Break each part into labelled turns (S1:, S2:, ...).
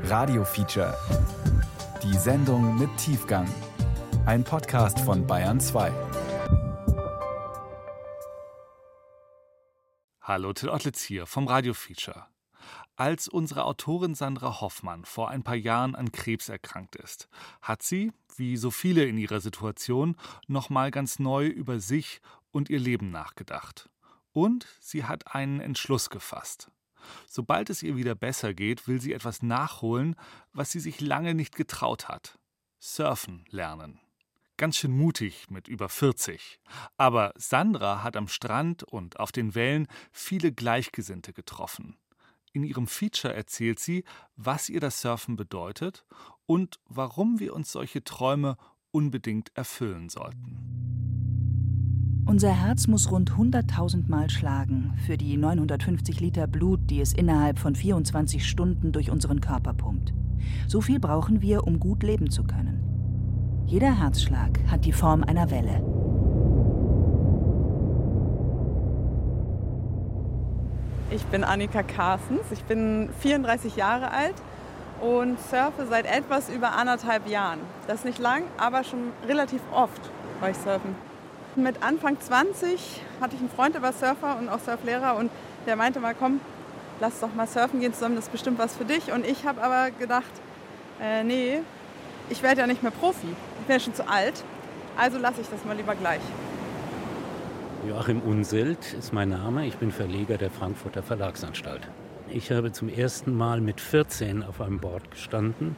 S1: Radio Feature. Die Sendung mit Tiefgang. Ein Podcast von Bayern 2.
S2: Hallo, Till Ottlitz hier vom Radio Feature. Als unsere Autorin Sandra Hoffmann vor ein paar Jahren an Krebs erkrankt ist, hat sie, wie so viele in ihrer Situation, nochmal ganz neu über sich und ihr Leben nachgedacht. Und sie hat einen Entschluss gefasst. Sobald es ihr wieder besser geht, will sie etwas nachholen, was sie sich lange nicht getraut hat. Surfen lernen. Ganz schön mutig mit über 40. Aber Sandra hat am Strand und auf den Wellen viele Gleichgesinnte getroffen. In ihrem Feature erzählt sie, was ihr das Surfen bedeutet und warum wir uns solche Träume unbedingt erfüllen sollten.
S3: Unser Herz muss rund 100.000 Mal schlagen für die 950 Liter Blut, die es innerhalb von 24 Stunden durch unseren Körper pumpt. So viel brauchen wir, um gut leben zu können. Jeder Herzschlag hat die Form einer Welle.
S4: Ich bin Annika Carstens, ich bin 34 Jahre alt und surfe seit etwas über anderthalb Jahren. Das ist nicht lang, aber schon relativ oft war ich surfen. Mit Anfang 20 hatte ich einen Freund, der war Surfer und auch Surflehrer und der meinte mal, komm, lass doch mal surfen gehen zusammen, das ist bestimmt was für dich. Und ich habe aber gedacht, äh, nee, ich werde ja nicht mehr Profi, ich bin ja schon zu alt, also lasse ich das mal lieber gleich.
S5: Joachim Unselt ist mein Name. Ich bin Verleger der Frankfurter Verlagsanstalt. Ich habe zum ersten Mal mit 14 auf einem Board gestanden.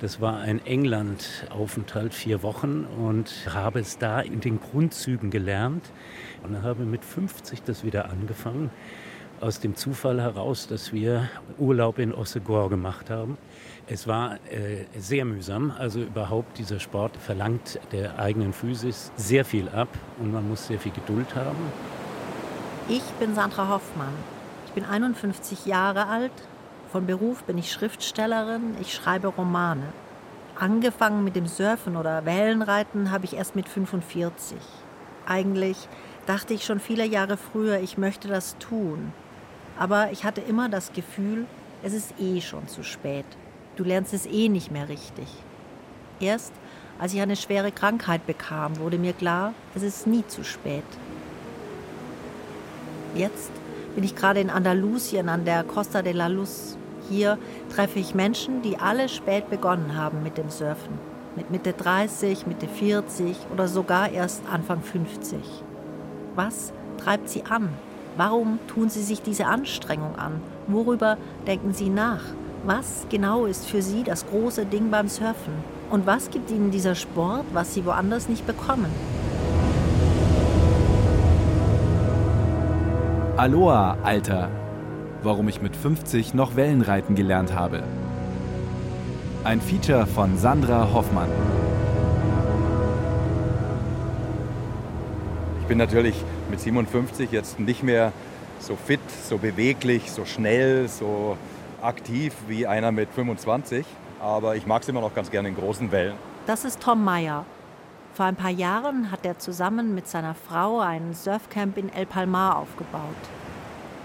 S5: Das war ein England-Aufenthalt, vier Wochen, und habe es da in den Grundzügen gelernt und habe mit 50 das wieder angefangen. Aus dem Zufall heraus, dass wir Urlaub in Ossegor gemacht haben. Es war äh, sehr mühsam. Also überhaupt dieser Sport verlangt der eigenen Physis sehr viel ab und man muss sehr viel Geduld haben.
S6: Ich bin Sandra Hoffmann. Ich bin 51 Jahre alt. Von Beruf bin ich Schriftstellerin. Ich schreibe Romane. Angefangen mit dem Surfen oder Wellenreiten habe ich erst mit 45. Eigentlich dachte ich schon viele Jahre früher, ich möchte das tun. Aber ich hatte immer das Gefühl, es ist eh schon zu spät. Du lernst es eh nicht mehr richtig. Erst als ich eine schwere Krankheit bekam, wurde mir klar, es ist nie zu spät. Jetzt bin ich gerade in Andalusien an der Costa de la Luz. Hier treffe ich Menschen, die alle spät begonnen haben mit dem Surfen. Mit Mitte 30, Mitte 40 oder sogar erst Anfang 50. Was treibt sie an? Warum tun sie sich diese Anstrengung an? Worüber denken sie nach? Was genau ist für Sie das große Ding beim Surfen? Und was gibt Ihnen dieser Sport, was Sie woanders nicht bekommen?
S1: Aloha, Alter. Warum ich mit 50 noch Wellenreiten gelernt habe. Ein Feature von Sandra Hoffmann.
S7: Ich bin natürlich mit 57 jetzt nicht mehr so fit, so beweglich, so schnell, so aktiv wie einer mit 25, aber ich mag es immer noch ganz gerne in großen Wellen.
S6: Das ist Tom Meyer. Vor ein paar Jahren hat er zusammen mit seiner Frau ein Surfcamp in El Palmar aufgebaut.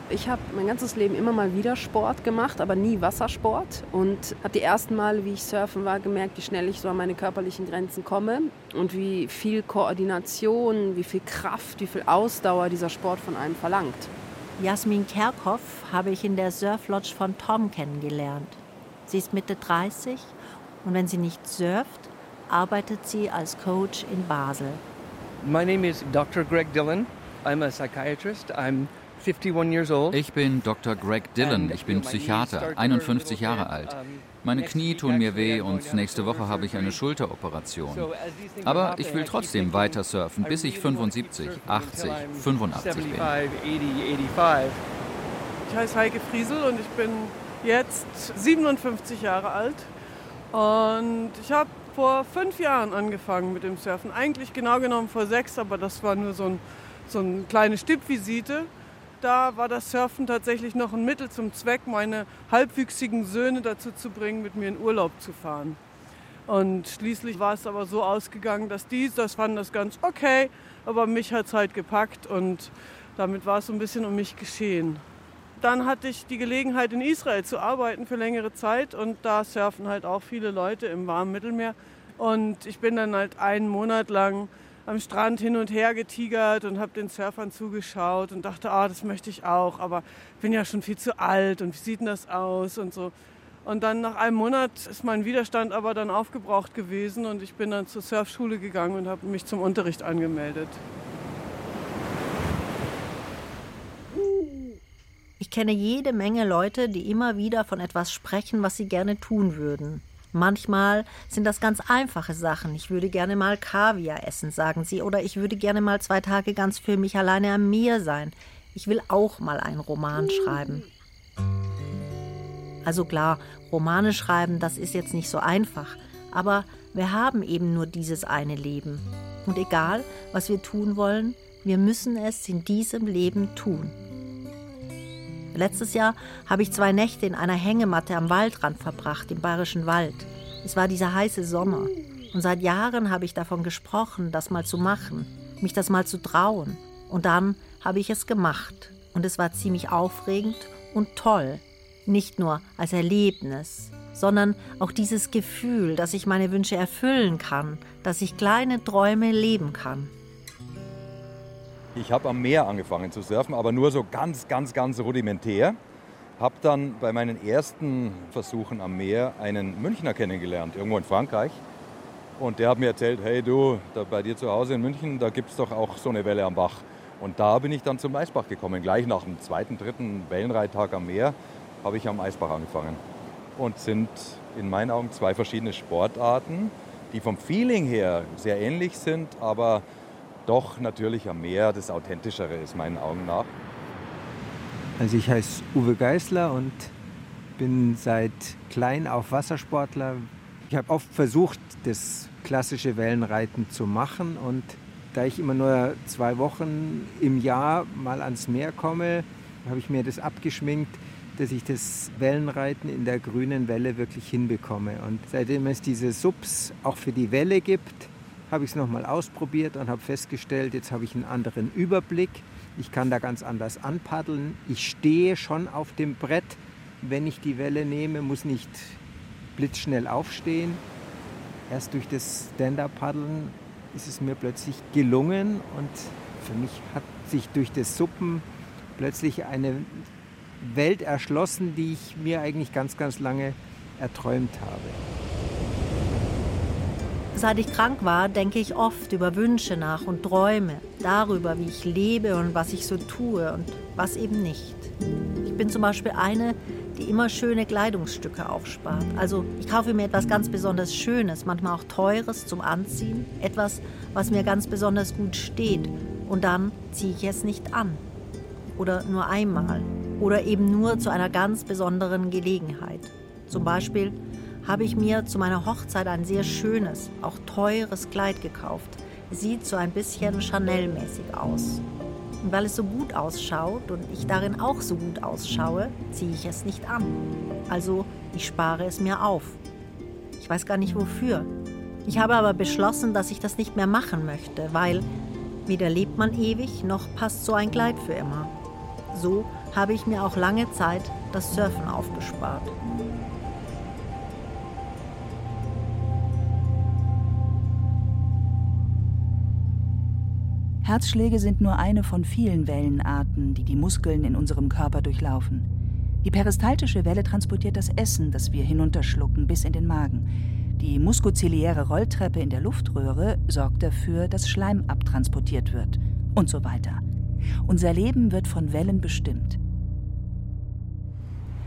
S8: Ich habe mein ganzes Leben immer mal wieder Sport gemacht, aber nie Wassersport. Und habe die ersten Male, wie ich surfen war, gemerkt, wie schnell ich so an meine körperlichen Grenzen komme und wie viel Koordination, wie viel Kraft, wie viel Ausdauer dieser Sport von einem verlangt.
S6: Jasmin Kerkhoff habe ich in der Surflodge von Tom kennengelernt. Sie ist Mitte 30 und wenn sie nicht surft, arbeitet sie als Coach in Basel.
S9: My name is Dr. Greg Dillon. I'm a psychiatrist. I'm
S10: ich bin Dr. Greg Dillon, ich bin Psychiater, 51 Jahre alt. Meine Knie tun mir weh und nächste Woche habe ich eine Schulteroperation. Aber ich will trotzdem weiter surfen, bis ich 75, 80, 85 bin.
S11: Ich heiße Heike Friesel und ich bin jetzt 57 Jahre alt. Und ich habe vor fünf Jahren angefangen mit dem Surfen. Eigentlich genau genommen vor sechs, aber das war nur so, ein, so eine kleine Stippvisite da war das Surfen tatsächlich noch ein Mittel zum Zweck, meine halbwüchsigen Söhne dazu zu bringen, mit mir in Urlaub zu fahren. Und schließlich war es aber so ausgegangen, dass die, das fanden das ganz okay, aber mich hat es halt gepackt und damit war es so ein bisschen um mich geschehen. Dann hatte ich die Gelegenheit, in Israel zu arbeiten für längere Zeit und da surfen halt auch viele Leute im warmen Mittelmeer. Und ich bin dann halt einen Monat lang am Strand hin und her getigert und habe den Surfern zugeschaut und dachte, ah, das möchte ich auch, aber bin ja schon viel zu alt und wie sieht denn das aus und so. Und dann nach einem Monat ist mein Widerstand aber dann aufgebraucht gewesen und ich bin dann zur Surfschule gegangen und habe mich zum Unterricht angemeldet.
S6: Ich kenne jede Menge Leute, die immer wieder von etwas sprechen, was sie gerne tun würden. Manchmal sind das ganz einfache Sachen. Ich würde gerne mal Kaviar essen, sagen sie, oder ich würde gerne mal zwei Tage ganz für mich alleine am Meer sein. Ich will auch mal einen Roman schreiben. Also klar, Romane schreiben, das ist jetzt nicht so einfach, aber wir haben eben nur dieses eine Leben. Und egal, was wir tun wollen, wir müssen es in diesem Leben tun. Letztes Jahr habe ich zwei Nächte in einer Hängematte am Waldrand verbracht, im bayerischen Wald. Es war dieser heiße Sommer. Und seit Jahren habe ich davon gesprochen, das mal zu machen, mich das mal zu trauen. Und dann habe ich es gemacht. Und es war ziemlich aufregend und toll. Nicht nur als Erlebnis, sondern auch dieses Gefühl, dass ich meine Wünsche erfüllen kann, dass ich kleine Träume leben kann.
S7: Ich habe am Meer angefangen zu surfen, aber nur so ganz, ganz, ganz rudimentär. Habe dann bei meinen ersten Versuchen am Meer einen Münchner kennengelernt, irgendwo in Frankreich. Und der hat mir erzählt, hey du, bei dir zu Hause in München, da gibt es doch auch so eine Welle am Bach. Und da bin ich dann zum Eisbach gekommen. Gleich nach dem zweiten, dritten Wellenreittag am Meer habe ich am Eisbach angefangen. Und sind in meinen Augen zwei verschiedene Sportarten, die vom Feeling her sehr ähnlich sind, aber doch natürlich am Meer das Authentischere ist, meinen Augen nach.
S12: Also ich heiße Uwe Geißler und bin seit klein auf Wassersportler. Ich habe oft versucht, das klassische Wellenreiten zu machen und da ich immer nur zwei Wochen im Jahr mal ans Meer komme, habe ich mir das abgeschminkt, dass ich das Wellenreiten in der grünen Welle wirklich hinbekomme. Und seitdem es diese Subs auch für die Welle gibt, habe ich es nochmal ausprobiert und habe festgestellt, jetzt habe ich einen anderen Überblick. Ich kann da ganz anders anpaddeln. Ich stehe schon auf dem Brett, wenn ich die Welle nehme, muss nicht blitzschnell aufstehen. Erst durch das Stand-Up-Paddeln ist es mir plötzlich gelungen und für mich hat sich durch das Suppen plötzlich eine Welt erschlossen, die ich mir eigentlich ganz, ganz lange erträumt habe.
S6: Seit ich krank war, denke ich oft über Wünsche nach und träume darüber, wie ich lebe und was ich so tue und was eben nicht. Ich bin zum Beispiel eine, die immer schöne Kleidungsstücke aufspart. Also ich kaufe mir etwas ganz besonders Schönes, manchmal auch Teures zum Anziehen, etwas, was mir ganz besonders gut steht und dann ziehe ich es nicht an. Oder nur einmal. Oder eben nur zu einer ganz besonderen Gelegenheit. Zum Beispiel habe ich mir zu meiner Hochzeit ein sehr schönes, auch teures Kleid gekauft. Sieht so ein bisschen Chanel-mäßig aus. Und weil es so gut ausschaut und ich darin auch so gut ausschaue, ziehe ich es nicht an. Also ich spare es mir auf. Ich weiß gar nicht wofür. Ich habe aber beschlossen, dass ich das nicht mehr machen möchte, weil weder lebt man ewig, noch passt so ein Kleid für immer. So habe ich mir auch lange Zeit das Surfen aufgespart.
S3: Herzschläge sind nur eine von vielen Wellenarten, die die Muskeln in unserem Körper durchlaufen. Die peristaltische Welle transportiert das Essen, das wir hinunterschlucken, bis in den Magen. Die muskoziliäre Rolltreppe in der Luftröhre sorgt dafür, dass Schleim abtransportiert wird und so weiter. Unser Leben wird von Wellen bestimmt.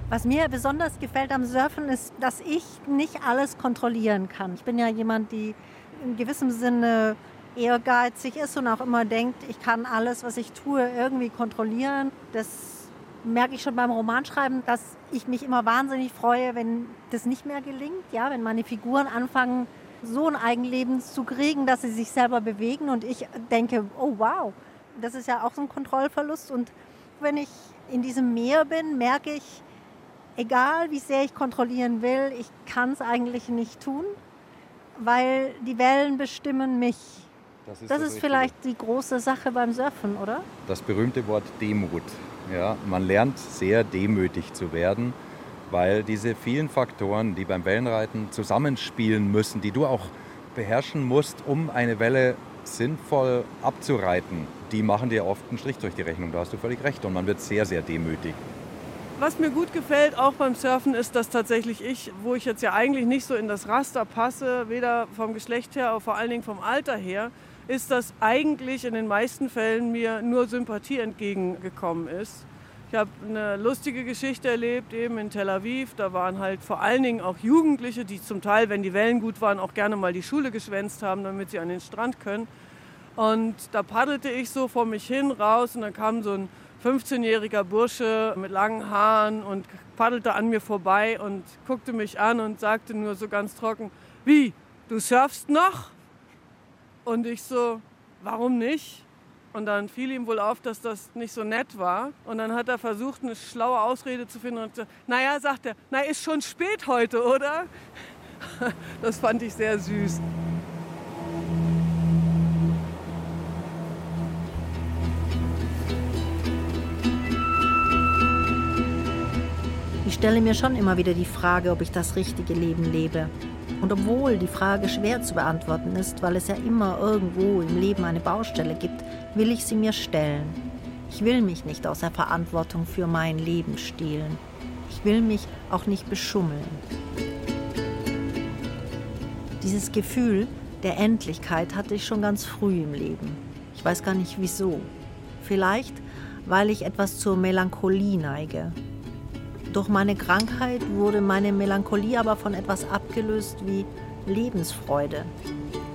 S6: Was mir besonders gefällt am Surfen ist, dass ich nicht alles kontrollieren kann. Ich bin ja jemand, die in gewissem Sinne ehrgeizig ist und auch immer denkt, ich kann alles, was ich tue, irgendwie kontrollieren. Das merke ich schon beim Romanschreiben, dass ich mich immer wahnsinnig freue, wenn das nicht mehr gelingt. Ja, wenn meine Figuren anfangen, so ein Eigenleben zu kriegen, dass sie sich selber bewegen und ich denke, oh wow, das ist ja auch so ein Kontrollverlust. Und wenn ich in diesem Meer bin, merke ich, egal wie sehr ich kontrollieren will, ich kann es eigentlich nicht tun, weil die Wellen bestimmen mich. Das ist, das das ist vielleicht die große Sache beim Surfen, oder?
S7: Das berühmte Wort Demut Ja, man lernt sehr demütig zu werden, weil diese vielen Faktoren, die beim Wellenreiten zusammenspielen müssen, die du auch beherrschen musst, um eine Welle sinnvoll abzureiten, die machen dir oft einen Strich durch die Rechnung. Da hast du völlig recht. Und man wird sehr, sehr demütig.
S11: Was mir gut gefällt, auch beim Surfen, ist, dass tatsächlich ich, wo ich jetzt ja eigentlich nicht so in das Raster passe, weder vom Geschlecht her, aber vor allen Dingen vom Alter her, ist, dass eigentlich in den meisten Fällen mir nur Sympathie entgegengekommen ist. Ich habe eine lustige Geschichte erlebt, eben in Tel Aviv. Da waren halt vor allen Dingen auch Jugendliche, die zum Teil, wenn die Wellen gut waren, auch gerne mal die Schule geschwänzt haben, damit sie an den Strand können. Und da paddelte ich so vor mich hin raus und dann kam so ein 15-jähriger Bursche mit langen Haaren und paddelte an mir vorbei und guckte mich an und sagte nur so ganz trocken, wie, du surfst noch? Und ich so, warum nicht? Und dann fiel ihm wohl auf, dass das nicht so nett war. Und dann hat er versucht, eine schlaue Ausrede zu finden und gesagt, naja, sagt er, na, ist schon spät heute, oder? Das fand ich sehr süß.
S6: Ich stelle mir schon immer wieder die Frage, ob ich das richtige Leben lebe. Und obwohl die Frage schwer zu beantworten ist, weil es ja immer irgendwo im Leben eine Baustelle gibt, will ich sie mir stellen. Ich will mich nicht aus der Verantwortung für mein Leben stehlen. Ich will mich auch nicht beschummeln. Dieses Gefühl der Endlichkeit hatte ich schon ganz früh im Leben. Ich weiß gar nicht wieso. Vielleicht, weil ich etwas zur Melancholie neige. Durch meine Krankheit wurde meine Melancholie aber von etwas abgelöst wie Lebensfreude.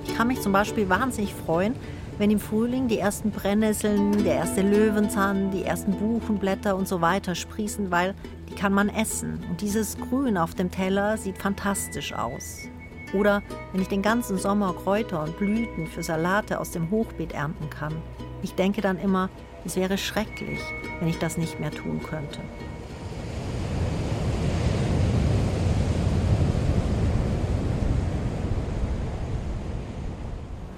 S6: Ich kann mich zum Beispiel wahnsinnig freuen, wenn im Frühling die ersten Brennnesseln, der erste Löwenzahn, die ersten Buchenblätter und so weiter sprießen, weil die kann man essen. Und dieses Grün auf dem Teller sieht fantastisch aus. Oder wenn ich den ganzen Sommer Kräuter und Blüten für Salate aus dem Hochbeet ernten kann. Ich denke dann immer, es wäre schrecklich, wenn ich das nicht mehr tun könnte.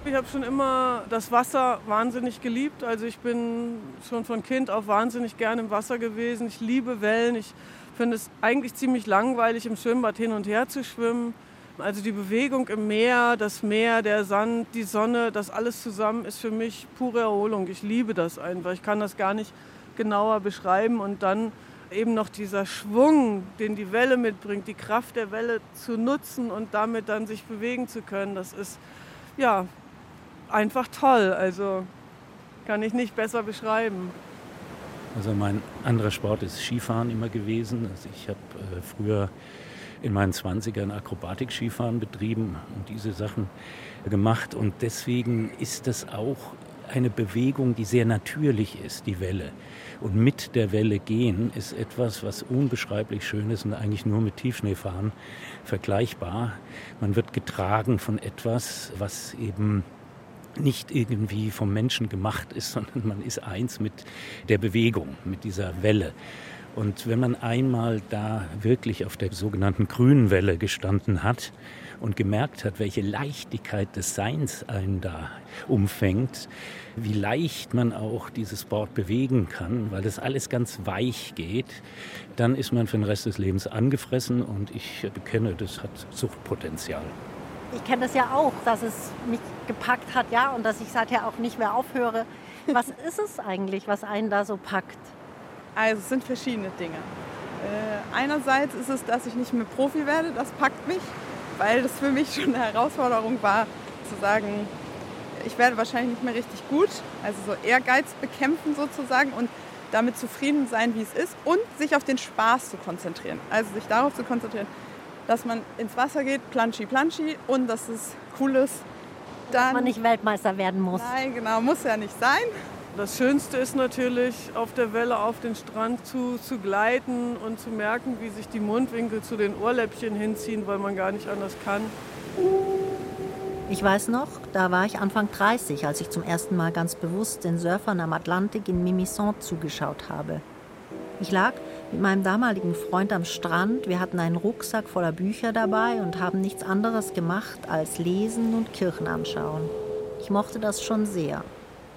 S11: Ich habe schon immer das Wasser wahnsinnig geliebt. Also ich bin schon von Kind auf wahnsinnig gerne im Wasser gewesen. Ich liebe Wellen. Ich finde es eigentlich ziemlich langweilig, im Schwimmbad hin und her zu schwimmen. Also die Bewegung im Meer, das Meer, der Sand, die Sonne, das alles zusammen ist für mich pure Erholung. Ich liebe das einfach. Ich kann das gar nicht genauer beschreiben. Und dann eben noch dieser Schwung, den die Welle mitbringt, die Kraft der Welle zu nutzen und damit dann sich bewegen zu können, das ist ja einfach toll. Also kann ich nicht besser beschreiben.
S5: Also mein anderer Sport ist Skifahren immer gewesen. Also ich habe äh, früher in meinen 20ern Akrobatik-Skifahren betrieben und diese Sachen gemacht. Und deswegen ist das auch eine Bewegung, die sehr natürlich ist, die Welle. Und mit der Welle gehen ist etwas, was unbeschreiblich schön ist und eigentlich nur mit Tiefschneefahren vergleichbar. Man wird getragen von etwas, was eben nicht irgendwie vom Menschen gemacht ist, sondern man ist eins mit der Bewegung, mit dieser Welle. Und wenn man einmal da wirklich auf der sogenannten grünen Welle gestanden hat und gemerkt hat, welche Leichtigkeit des Seins einen da umfängt, wie leicht man auch dieses Board bewegen kann, weil das alles ganz weich geht, dann ist man für den Rest des Lebens angefressen und ich bekenne, das hat Suchtpotenzial
S6: ich kenne das ja auch, dass es mich gepackt hat, ja, und dass ich seither auch nicht mehr aufhöre. Was ist es eigentlich, was einen da so packt?
S4: Also es sind verschiedene Dinge. Äh, einerseits ist es, dass ich nicht mehr Profi werde, das packt mich, weil das für mich schon eine Herausforderung war, zu sagen, ich werde wahrscheinlich nicht mehr richtig gut. Also so Ehrgeiz bekämpfen sozusagen und damit zufrieden sein, wie es ist und sich auf den Spaß zu konzentrieren. Also sich darauf zu konzentrieren, dass man ins Wasser geht, planschi, planschi und dass es cool ist.
S6: Dann, dass man nicht Weltmeister werden muss.
S4: Nein, genau, muss ja nicht sein.
S11: Das Schönste ist natürlich, auf der Welle auf den Strand zu, zu gleiten und zu merken, wie sich die Mundwinkel zu den Ohrläppchen hinziehen, weil man gar nicht anders kann.
S6: Ich weiß noch, da war ich Anfang 30, als ich zum ersten Mal ganz bewusst den Surfern am Atlantik in Mimison zugeschaut habe. Ich lag mit meinem damaligen Freund am Strand. Wir hatten einen Rucksack voller Bücher dabei und haben nichts anderes gemacht als lesen und Kirchen anschauen. Ich mochte das schon sehr.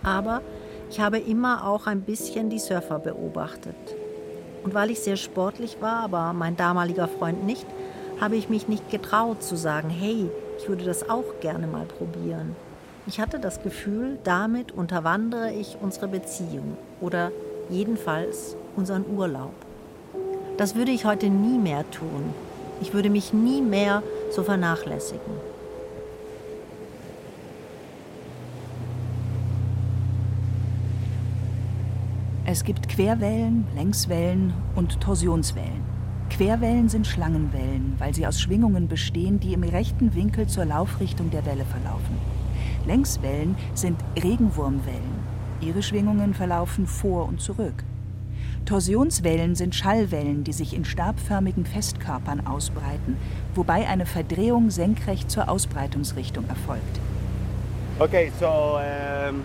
S6: Aber Ich habe immer auch ein bisschen die Surfer beobachtet. Und weil ich sehr sportlich war, aber mein damaliger Freund nicht, habe ich mich nicht getraut zu sagen, hey, ich würde das auch gerne mal probieren. Ich hatte das Gefühl, damit unterwandere ich unsere Beziehung oder jedenfalls unseren Urlaub. Das würde ich heute nie mehr tun. Ich würde mich nie mehr so vernachlässigen.
S3: Es gibt Querwellen, Längswellen und Torsionswellen. Querwellen sind Schlangenwellen, weil sie aus Schwingungen bestehen, die im rechten Winkel zur Laufrichtung der Welle verlaufen. Längswellen sind Regenwurmwellen. Ihre Schwingungen verlaufen vor und zurück. Torsionswellen sind Schallwellen, die sich in stabförmigen Festkörpern ausbreiten, wobei eine Verdrehung senkrecht zur Ausbreitungsrichtung erfolgt.
S13: Okay, so um,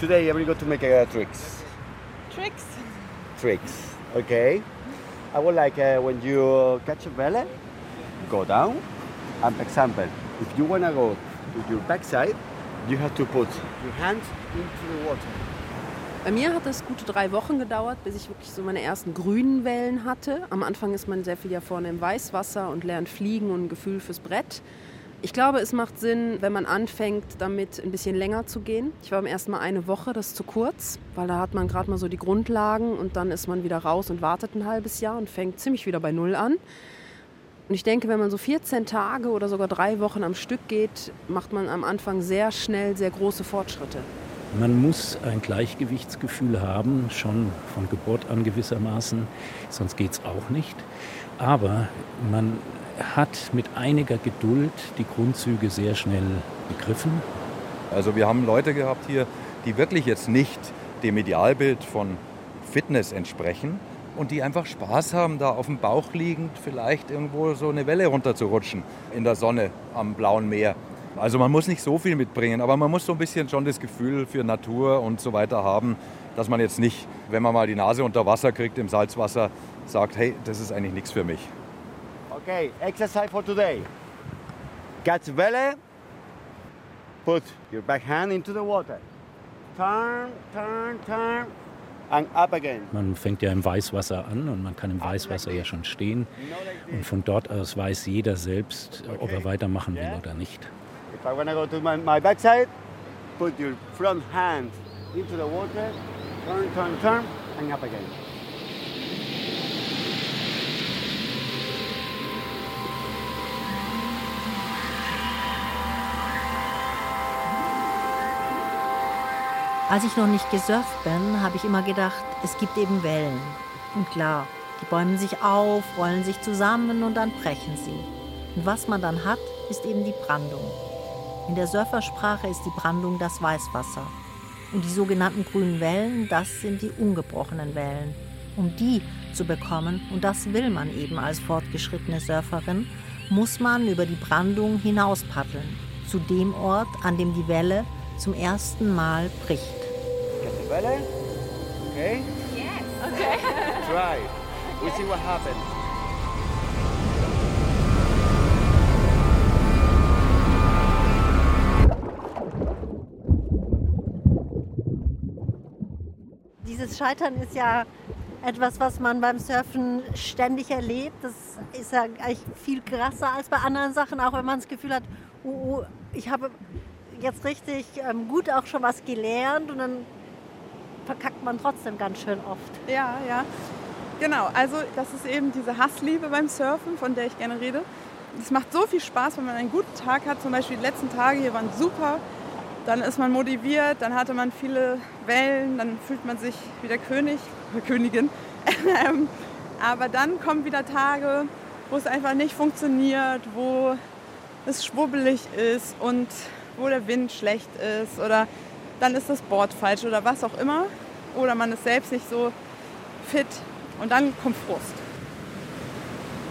S13: today I'm going to make a tricks.
S4: Tricks?
S13: Tricks, okay. I would like uh, when you catch a belly, go down. Um, example, if you want to go to your backside, you have to put your hands into the water.
S8: Bei mir hat es gute drei Wochen gedauert, bis ich wirklich so meine ersten grünen Wellen hatte. Am Anfang ist man sehr viel ja vorne im Weißwasser und lernt fliegen und ein Gefühl fürs Brett. Ich glaube, es macht Sinn, wenn man anfängt, damit ein bisschen länger zu gehen. Ich war beim ersten Mal eine Woche, das ist zu kurz, weil da hat man gerade mal so die Grundlagen und dann ist man wieder raus und wartet ein halbes Jahr und fängt ziemlich wieder bei Null an. Und ich denke, wenn man so 14 Tage oder sogar drei Wochen am Stück geht, macht man am Anfang sehr schnell sehr große Fortschritte.
S5: Man muss ein Gleichgewichtsgefühl haben, schon von Geburt an gewissermaßen, sonst geht es auch nicht. Aber man hat mit einiger Geduld die Grundzüge sehr schnell begriffen.
S7: Also wir haben Leute gehabt hier, die wirklich jetzt nicht dem Idealbild von Fitness entsprechen und die einfach Spaß haben, da auf dem Bauch liegend vielleicht irgendwo so eine Welle runterzurutschen in der Sonne am blauen Meer. Also man muss nicht so viel mitbringen, aber man muss so ein bisschen schon das Gefühl für Natur und so weiter haben, dass man jetzt nicht, wenn man mal die Nase unter Wasser kriegt im Salzwasser, sagt, hey, das ist eigentlich nichts für mich.
S13: Okay, exercise for today. Catch belly, put your back hand into the water. Turn, turn, turn and up again.
S5: Man fängt ja im Weißwasser an und man kann im Weißwasser ja schon stehen. Und von dort aus weiß jeder selbst, ob er weitermachen will oder nicht.
S13: If I want to go to my, my backside, put your front hand into the water, turn, turn, turn, and up again.
S6: Als ich noch nicht gesurft bin, habe ich immer gedacht, es gibt eben Wellen. Und klar, die bäumen sich auf, rollen sich zusammen und dann brechen sie. Und was man dann hat, ist eben die Brandung. In der Surfersprache ist die Brandung das Weißwasser. Und die sogenannten grünen Wellen, das sind die ungebrochenen Wellen. Um die zu bekommen, und das will man eben als fortgeschrittene Surferin, muss man über die Brandung hinaus paddeln, zu dem Ort, an dem die Welle zum ersten Mal bricht.
S13: Get the belly. Okay?
S14: Yes. Okay.
S13: Try. We see what happens.
S6: Dieses Scheitern ist ja etwas, was man beim Surfen ständig erlebt. Das ist ja eigentlich viel krasser als bei anderen Sachen, auch wenn man das Gefühl hat, oh, oh, ich habe jetzt richtig ähm, gut auch schon was gelernt und dann verkackt man trotzdem ganz schön oft.
S4: Ja, ja. Genau, also das ist eben diese Hassliebe beim Surfen, von der ich gerne rede. Es macht so viel Spaß, wenn man einen guten Tag hat. Zum Beispiel die letzten Tage hier waren super. Dann ist man motiviert, dann hatte man viele Wellen, dann fühlt man sich wie der König oder Königin. Ähm, aber dann kommen wieder Tage, wo es einfach nicht funktioniert, wo es schwubbelig ist und wo der Wind schlecht ist oder dann ist das Board falsch oder was auch immer. Oder man ist selbst nicht so fit und dann kommt Frust.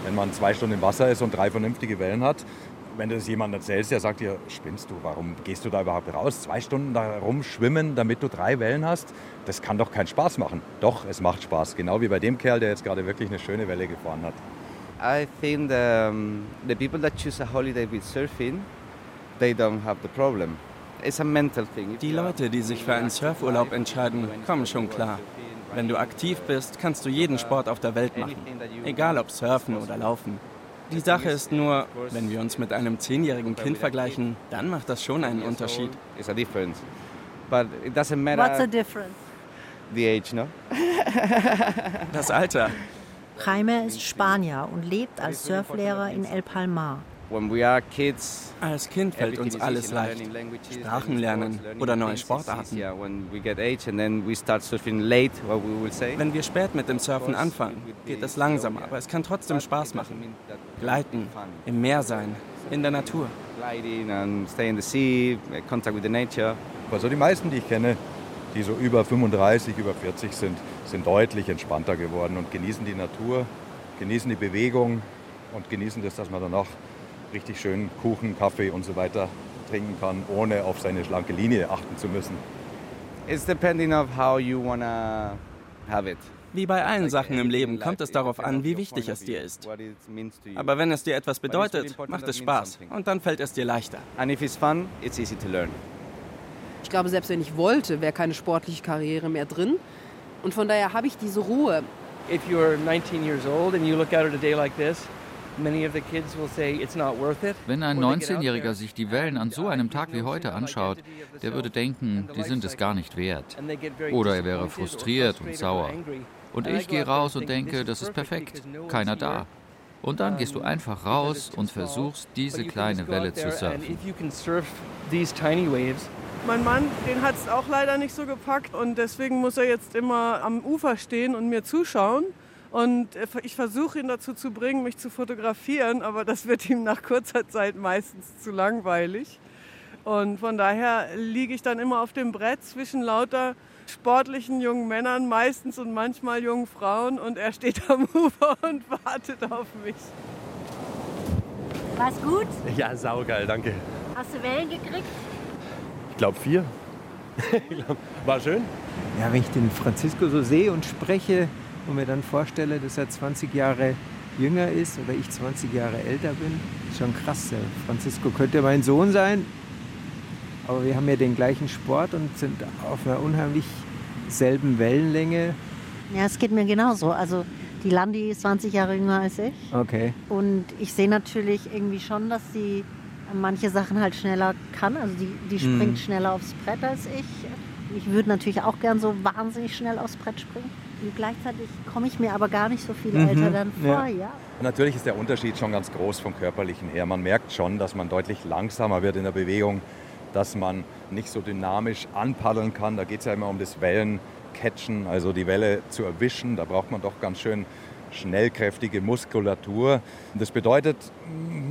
S7: Wenn man zwei Stunden im Wasser ist und drei vernünftige Wellen hat, wenn du das jemandem erzählst, der sagt dir, spinnst du, warum gehst du da überhaupt raus? Zwei Stunden da rumschwimmen, damit du drei Wellen hast, das kann doch keinen Spaß machen. Doch, es macht Spaß. Genau wie bei dem Kerl, der jetzt gerade wirklich eine schöne Welle gefahren hat.
S15: I think the, um, the people that choose a holiday with surfing, they don't have the problem.
S14: Die Leute, die sich für einen Surfurlaub entscheiden, kommen schon klar. Wenn du aktiv bist, kannst du jeden Sport auf der Welt machen. Egal ob Surfen oder Laufen. Die Sache ist nur, wenn wir uns mit einem zehnjährigen Kind vergleichen, dann macht das schon einen Unterschied.
S6: What's the difference?
S14: The age, no? Das Alter.
S6: Jaime ist Spanier und lebt als Surflehrer in El Palmar.
S14: Als Kind fällt uns alles leicht. Sprachen lernen oder neue Sportarten. Wenn wir spät mit dem Surfen anfangen, geht es langsam, aber es kann trotzdem Spaß machen. Gleiten, im Meer sein, in der Natur.
S7: Also die meisten, die ich kenne, die so über 35, über 40 sind, sind deutlich entspannter geworden und genießen die Natur, genießen die Bewegung und genießen das, dass man dann auch richtig schön Kuchen, Kaffee und so weiter trinken kann, ohne auf seine schlanke Linie achten zu müssen.
S14: It's depending of how you wanna have it. Wie bei allen Sachen im Leben kommt es darauf an, wie wichtig es dir ist. Aber wenn es dir etwas bedeutet, macht es Spaß und dann fällt es dir leichter.
S8: Ich glaube, selbst wenn ich wollte, wäre keine sportliche Karriere mehr drin. Und von daher habe ich diese Ruhe.
S9: If you're 19 years old and you look out at a day like this,
S10: wenn ein 19-Jähriger sich die Wellen an so einem Tag wie heute anschaut, der würde denken, die sind es gar nicht wert. Oder er wäre frustriert und sauer. Und ich gehe raus und denke, das ist perfekt, keiner da. Und dann gehst du einfach raus und versuchst, diese kleine Welle zu surfen.
S11: Mein Mann, den hat es auch leider nicht so gepackt und deswegen muss er jetzt immer am Ufer stehen und mir zuschauen. Und ich versuche ihn dazu zu bringen, mich zu fotografieren, aber das wird ihm nach kurzer Zeit meistens zu langweilig. Und von daher liege ich dann immer auf dem Brett zwischen lauter sportlichen jungen Männern, meistens und manchmal jungen Frauen, und er steht am Ufer und wartet auf mich.
S6: War's gut?
S15: Ja, saugeil, danke.
S6: Hast du Wellen gekriegt?
S15: Ich glaube vier. War schön.
S12: Ja, wenn ich den Francisco so sehe und spreche, und mir dann vorstelle, dass er 20 Jahre jünger ist oder ich 20 Jahre älter bin, ist schon krass. Francisco könnte mein Sohn sein, aber wir haben ja den gleichen Sport und sind auf einer unheimlich selben Wellenlänge.
S6: Ja, es geht mir genauso. Also die Landi ist 20 Jahre jünger als ich.
S12: Okay.
S6: Und ich sehe natürlich irgendwie schon, dass sie manche Sachen halt schneller kann. Also die, die springt mhm. schneller aufs Brett als ich. Ich würde natürlich auch gern so wahnsinnig schnell aufs Brett springen. Und gleichzeitig komme ich mir aber gar nicht so viel mhm. älter dann vor, ja. ja.
S7: Natürlich ist der Unterschied schon ganz groß vom körperlichen her. Man merkt schon, dass man deutlich langsamer wird in der Bewegung, dass man nicht so dynamisch anpaddeln kann. Da geht es ja immer um das Wellencatchen, also die Welle zu erwischen. Da braucht man doch ganz schön schnellkräftige Muskulatur. Das bedeutet,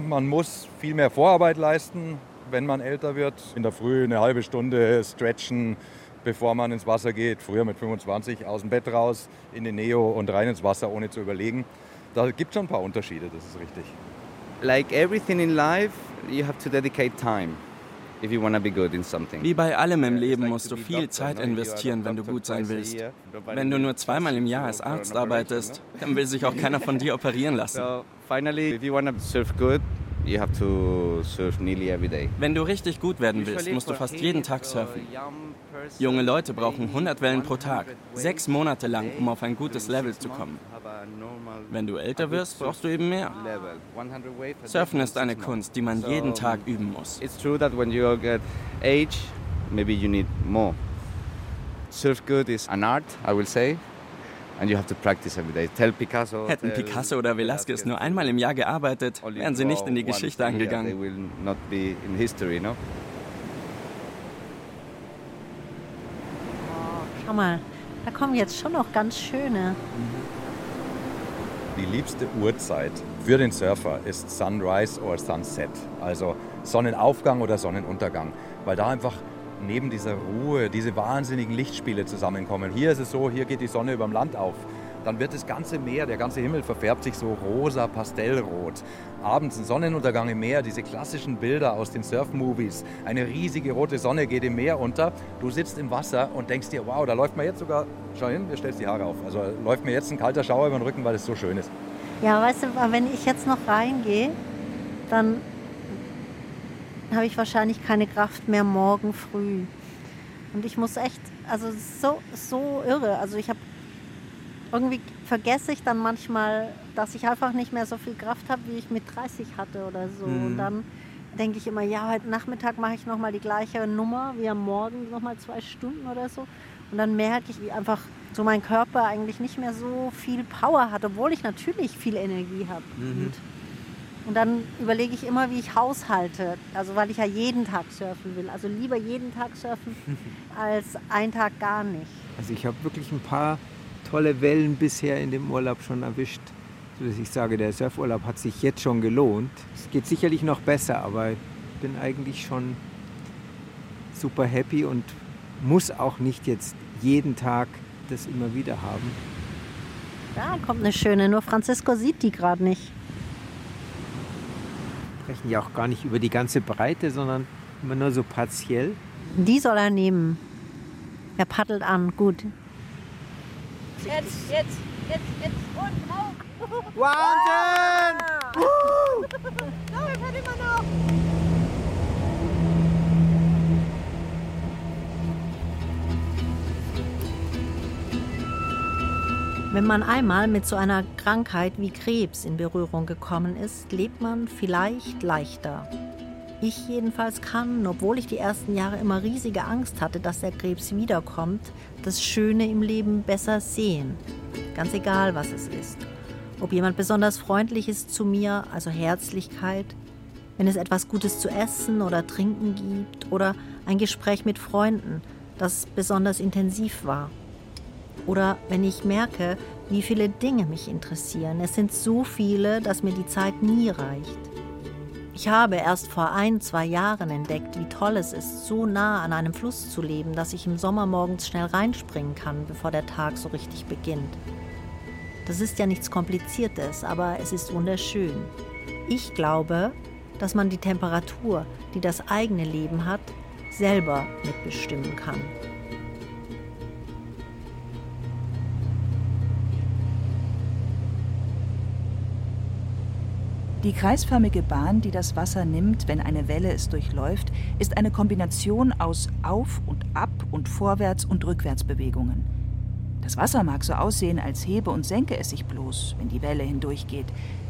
S7: man muss viel mehr Vorarbeit leisten, wenn man älter wird. In der Früh eine halbe Stunde stretchen, bevor man ins Wasser geht. Früher mit 25 aus dem Bett raus, in den Neo und rein ins Wasser, ohne zu überlegen. Da gibt es schon ein paar Unterschiede, das ist richtig.
S14: Like everything in life, you have to dedicate time. If you be good in something. Wie bei allem im Leben musst du viel Zeit investieren, wenn du gut sein willst. Wenn du nur zweimal im Jahr als Arzt arbeitest, dann will sich auch keiner von dir operieren lassen. You have to surf nearly every day. Wenn du richtig gut werden willst, musst du fast jeden Tag surfen. Junge Leute brauchen 100 Wellen pro Tag, sechs Monate lang, um auf ein gutes Level zu kommen. Wenn du älter wirst, brauchst du eben mehr. Surfen ist eine Kunst, die man jeden Tag üben muss. It's true that when you get age, maybe you need more. Surf good is an art, I will say. Hätten Picasso oder Velázquez nur einmal im Jahr gearbeitet, wären sie nicht in die Geschichte angegangen. They will not be in history, no?
S6: Schau mal, da kommen jetzt schon noch ganz schöne.
S7: Die liebste Uhrzeit für den Surfer ist Sunrise oder Sunset, also Sonnenaufgang oder Sonnenuntergang, weil da einfach neben dieser Ruhe diese wahnsinnigen Lichtspiele zusammenkommen. Hier ist es so, hier geht die Sonne über dem Land auf. Dann wird das ganze Meer, der ganze Himmel verfärbt sich so rosa, pastellrot. Abends ein Sonnenuntergang im Meer, diese klassischen Bilder aus den Surf-Movies. Eine riesige rote Sonne geht im Meer unter. Du sitzt im Wasser und denkst dir, wow, da läuft mir jetzt sogar, schau hin, du stellst die Haare auf. Also läuft mir jetzt ein kalter Schauer über den Rücken, weil es so schön ist.
S6: Ja, weißt du, wenn ich jetzt noch reingehe, dann habe ich wahrscheinlich keine Kraft mehr morgen früh. Und ich muss echt, also so, so irre. Also ich habe irgendwie vergesse ich dann manchmal, dass ich einfach nicht mehr so viel Kraft habe, wie ich mit 30 hatte oder so. Mhm. Und dann denke ich immer, ja, heute Nachmittag mache ich nochmal die gleiche Nummer wie am Morgen, nochmal zwei Stunden oder so. Und dann merke ich, wie einfach so mein Körper eigentlich nicht mehr so viel Power hat, obwohl ich natürlich viel Energie habe. Mhm. Und, dann überlege ich immer, wie ich haushalte. Also weil ich ja jeden Tag surfen will. Also lieber jeden Tag surfen als einen Tag gar nicht.
S12: Also ich habe wirklich ein paar tolle Wellen bisher in dem Urlaub schon erwischt, sodass ich sage, der Surfurlaub hat sich jetzt schon gelohnt. Es geht sicherlich noch besser, aber ich bin eigentlich schon super happy und muss auch nicht jetzt jeden Tag das immer wieder haben.
S6: Da kommt eine schöne, nur Francisco sieht die gerade nicht.
S12: Wir sprechen ja auch gar nicht über die ganze Breite, sondern immer nur so partiell.
S6: Die soll er nehmen. Er paddelt an, gut.
S16: Jetzt, jetzt, jetzt, jetzt und auf.
S12: Wahnsinn! Ah.
S16: so, wir können immer noch.
S6: Wenn man einmal mit so einer Krankheit wie Krebs in Berührung gekommen ist, lebt man vielleicht leichter. Ich jedenfalls kann, obwohl ich die ersten Jahre immer riesige Angst hatte, dass der Krebs wiederkommt, das Schöne im Leben besser sehen. Ganz egal, was es ist. Ob jemand besonders freundlich ist zu mir, also Herzlichkeit, wenn es etwas Gutes zu essen oder trinken gibt oder ein Gespräch mit Freunden, das besonders intensiv war. Oder wenn ich merke, wie viele Dinge mich interessieren. Es sind so viele, dass mir die Zeit nie reicht. Ich habe erst vor ein, zwei Jahren entdeckt, wie toll es ist, so nah an einem Fluss zu leben, dass ich im Sommer morgens schnell reinspringen kann, bevor der Tag so richtig beginnt. Das ist ja nichts Kompliziertes, aber es ist wunderschön. Ich glaube, dass man die Temperatur, die das eigene Leben hat, selber mitbestimmen kann.
S3: Die kreisförmige Bahn, die das Wasser nimmt, wenn eine Welle es durchläuft, ist eine Kombination aus Auf- und Ab- und Vorwärts- und Rückwärtsbewegungen. Das Wasser mag so aussehen, als hebe und senke es sich bloß, wenn die Welle hindurchgeht,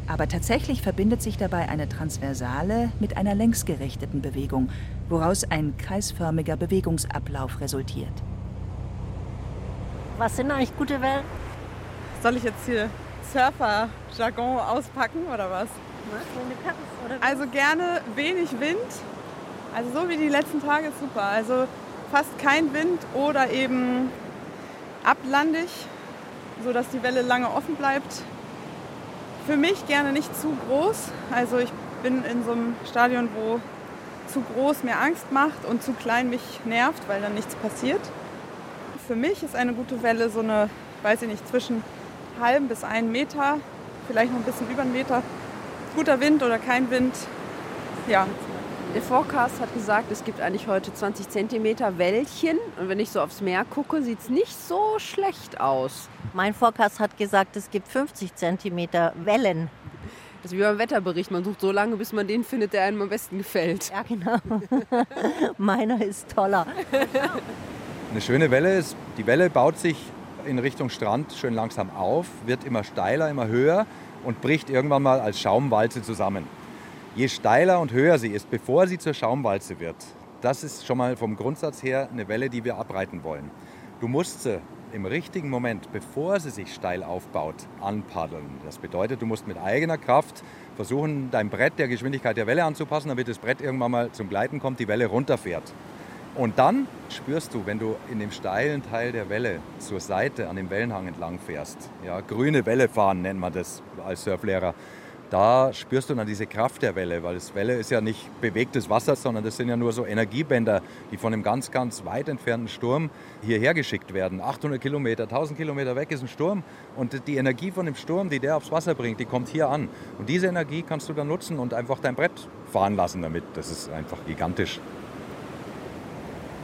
S3: aber tatsächlich verbindet sich dabei eine transversale mit einer längsgerichteten Bewegung, woraus ein kreisförmiger Bewegungsablauf resultiert.
S6: Was sind eigentlich gute Wellen?
S4: Soll ich jetzt hier Surfer-Jargon auspacken oder was? Also gerne wenig Wind. Also so wie die letzten Tage ist super. Also fast kein Wind oder eben ablandig, sodass die Welle lange offen bleibt. Für mich gerne nicht zu groß. Also ich bin in so einem Stadion, wo zu groß mir Angst macht und zu klein mich nervt, weil dann nichts passiert. Für mich ist eine gute Welle so eine, weiß ich nicht, zwischen halben bis einen Meter, vielleicht noch ein bisschen über einen Meter guter Wind oder kein Wind. Ja.
S8: Der Forecast hat gesagt, es gibt eigentlich heute 20 cm Wellchen. Und wenn ich so aufs Meer gucke, sieht es nicht so schlecht aus.
S6: Mein Forecast hat gesagt, es gibt 50 cm Wellen.
S8: Das ist wie beim Wetterbericht. Man sucht so lange, bis man den findet, der einem am besten gefällt.
S6: Ja, genau. Meiner ist toller.
S7: Eine schöne Welle ist, die Welle baut sich in Richtung Strand schön langsam auf, wird immer steiler, immer höher und bricht irgendwann mal als Schaumwalze zusammen. Je steiler und höher sie ist, bevor sie zur Schaumwalze wird, das ist schon mal vom Grundsatz her eine Welle, die wir abreiten wollen. Du musst sie im richtigen Moment, bevor sie sich steil aufbaut, anpaddeln. Das bedeutet, du musst mit eigener Kraft versuchen, dein Brett der Geschwindigkeit der Welle anzupassen, damit das Brett irgendwann mal zum Gleiten kommt, die Welle runterfährt. Und dann spürst du, wenn du in dem steilen Teil der Welle zur Seite an dem Wellenhang entlang fährst, ja, grüne Welle fahren nennt man das als Surflehrer, da spürst du dann diese Kraft der Welle, weil das Welle ist ja nicht bewegtes Wasser, sondern das sind ja nur so Energiebänder, die von einem ganz, ganz weit entfernten Sturm hierher geschickt werden. 800 Kilometer, 1000 Kilometer weg ist ein Sturm und die Energie von dem Sturm, die der aufs Wasser bringt, die kommt hier an. Und diese Energie kannst du dann nutzen und einfach dein Brett fahren lassen damit. Das ist einfach gigantisch.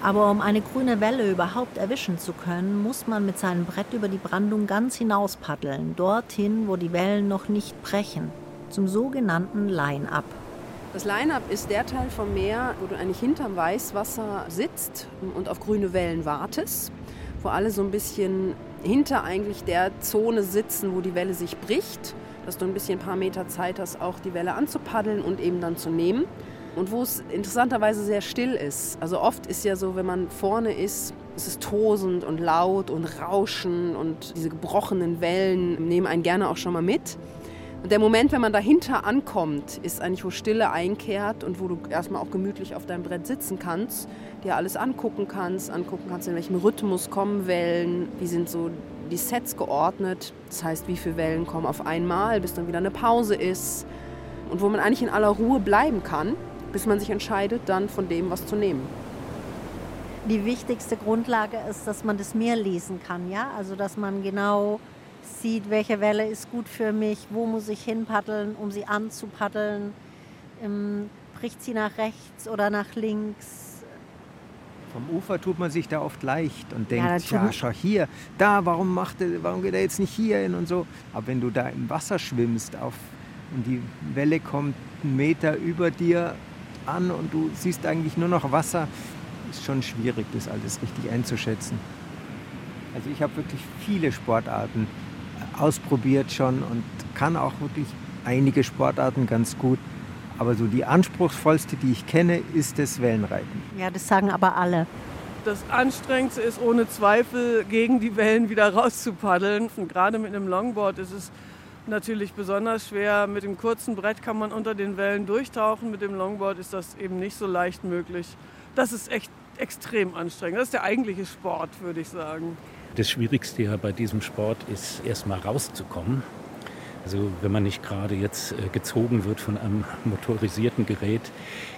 S6: Aber um eine grüne Welle überhaupt erwischen zu können, muss man mit seinem Brett über die Brandung ganz hinaus paddeln, dorthin, wo die Wellen noch nicht brechen, zum sogenannten Line-Up.
S8: Das Line-Up ist der Teil vom Meer, wo du eigentlich hinterm Weißwasser sitzt und auf grüne Wellen wartest, wo alle so ein bisschen hinter eigentlich der Zone sitzen, wo die Welle sich bricht, dass du ein bisschen ein paar Meter Zeit hast, auch die Welle anzupaddeln und eben dann zu nehmen. Und wo es interessanterweise sehr still ist. Also oft ist ja so, wenn man vorne ist, ist es tosend und laut und rauschen und diese gebrochenen Wellen nehmen einen gerne auch schon mal mit. Und der Moment, wenn man dahinter ankommt, ist eigentlich, wo Stille einkehrt und wo du erstmal auch gemütlich auf deinem Brett sitzen kannst, dir alles angucken kannst, angucken kannst, in welchem Rhythmus kommen Wellen, wie sind so die Sets geordnet. Das heißt, wie viele Wellen kommen auf einmal, bis dann wieder eine Pause ist. Und wo man eigentlich in aller Ruhe bleiben kann, bis man sich entscheidet, dann von dem was zu nehmen.
S6: Die wichtigste Grundlage ist, dass man das Meer lesen kann, ja? Also, dass man genau sieht, welche Welle ist gut für mich, wo muss ich hinpaddeln, um sie anzupaddeln. Ähm, bricht sie nach rechts oder nach links?
S12: Vom Ufer tut man sich da oft leicht und denkt, ja, ja schau hier, da, warum, macht er, warum geht er jetzt nicht hier hin und so. Aber wenn du da im Wasser schwimmst auf, und die Welle kommt einen Meter über dir an und du siehst eigentlich nur noch Wasser, ist schon schwierig, das alles richtig einzuschätzen. Also ich habe wirklich viele Sportarten ausprobiert schon und kann auch wirklich einige Sportarten ganz gut. Aber so die anspruchsvollste, die ich kenne, ist das Wellenreiten.
S6: Ja, das sagen aber alle.
S11: Das Anstrengendste ist ohne Zweifel, gegen die Wellen wieder rauszupaddeln. Und gerade mit einem Longboard ist es natürlich besonders schwer. Mit dem kurzen Brett kann man unter den Wellen durchtauchen. Mit dem Longboard ist das eben nicht so leicht möglich. Das ist echt extrem anstrengend. Das ist der eigentliche Sport, würde ich sagen.
S5: Das Schwierigste ja bei diesem Sport ist erstmal rauszukommen. Also wenn man nicht gerade jetzt äh, gezogen wird von einem motorisierten Gerät,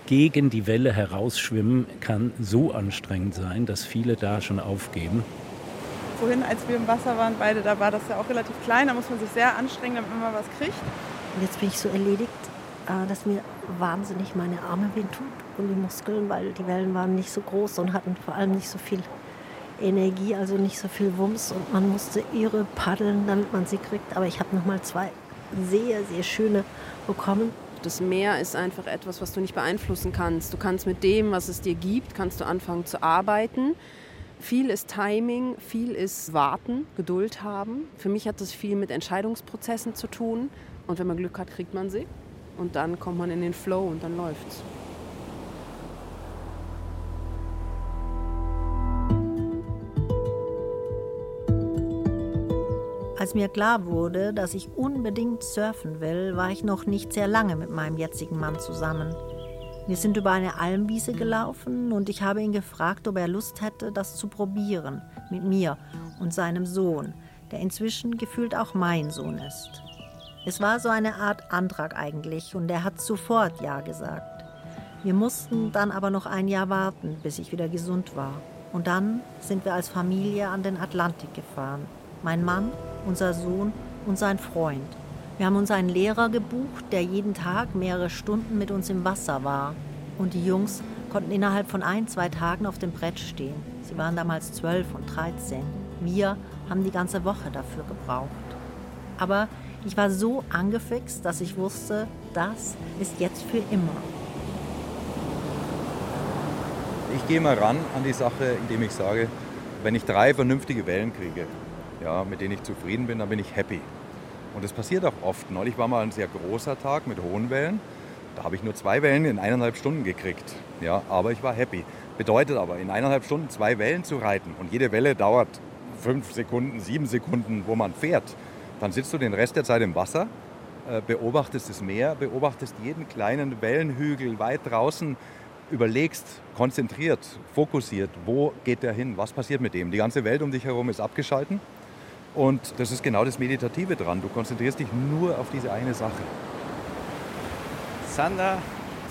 S5: gegen die Welle herausschwimmen kann so anstrengend sein, dass viele da schon aufgeben.
S4: Vorhin, als wir im Wasser waren, beide, da war das ja auch relativ klein, da muss man sich sehr anstrengen, damit man was kriegt.
S6: Und jetzt bin ich so erledigt, äh, dass mir wahnsinnig meine Arme wehtun und die Muskeln, weil die Wellen waren nicht so groß und hatten vor allem nicht so viel Energie, also nicht so viel Wumms und man musste ihre paddeln, damit man sie kriegt. Aber ich habe noch mal zwei sehr, sehr schöne bekommen.
S8: Das Meer ist einfach etwas, was du nicht beeinflussen kannst. Du kannst mit dem, was es dir gibt, kannst du anfangen zu arbeiten. Viel ist Timing, viel ist Warten, Geduld haben. Für mich hat das viel mit Entscheidungsprozessen zu tun. Und wenn man Glück hat, kriegt man sie. Und dann kommt man in den Flow und dann läuft's.
S6: Als mir klar wurde, dass ich unbedingt surfen will, war ich noch nicht sehr lange mit meinem jetzigen Mann zusammen. Wir sind über eine Almwiese gelaufen und ich habe ihn gefragt, ob er Lust hätte, das zu probieren mit mir und seinem Sohn, der inzwischen gefühlt auch mein Sohn ist. Es war so eine Art Antrag eigentlich und er hat sofort Ja gesagt. Wir mussten dann aber noch ein Jahr warten, bis ich wieder gesund war. Und dann sind wir als Familie an den Atlantik gefahren. Mein Mann, unser Sohn und sein Freund. Wir haben uns einen Lehrer gebucht, der jeden Tag mehrere Stunden mit uns im Wasser war. Und die Jungs konnten innerhalb von ein, zwei Tagen auf dem Brett stehen. Sie waren damals zwölf und dreizehn. Wir haben die ganze Woche dafür gebraucht. Aber ich war so angefixt, dass ich wusste, das ist jetzt für immer.
S7: Ich gehe mal ran an die Sache, indem ich sage, wenn ich drei vernünftige Wellen kriege, ja, mit denen ich zufrieden bin, dann bin ich happy. Und das passiert auch oft. Neulich war mal ein sehr großer Tag mit hohen Wellen. Da habe ich nur zwei Wellen in eineinhalb Stunden gekriegt. Ja, aber ich war happy. Bedeutet aber, in eineinhalb Stunden zwei Wellen zu reiten und jede Welle dauert fünf Sekunden, sieben Sekunden, wo man fährt, dann sitzt du den Rest der Zeit im Wasser, äh, beobachtest das Meer, beobachtest jeden kleinen Wellenhügel weit draußen, überlegst, konzentriert, fokussiert, wo geht der hin, was passiert mit dem. Die ganze Welt um dich herum ist abgeschalten und das ist genau das Meditative dran. Du konzentrierst dich nur auf diese eine Sache.
S17: Sander,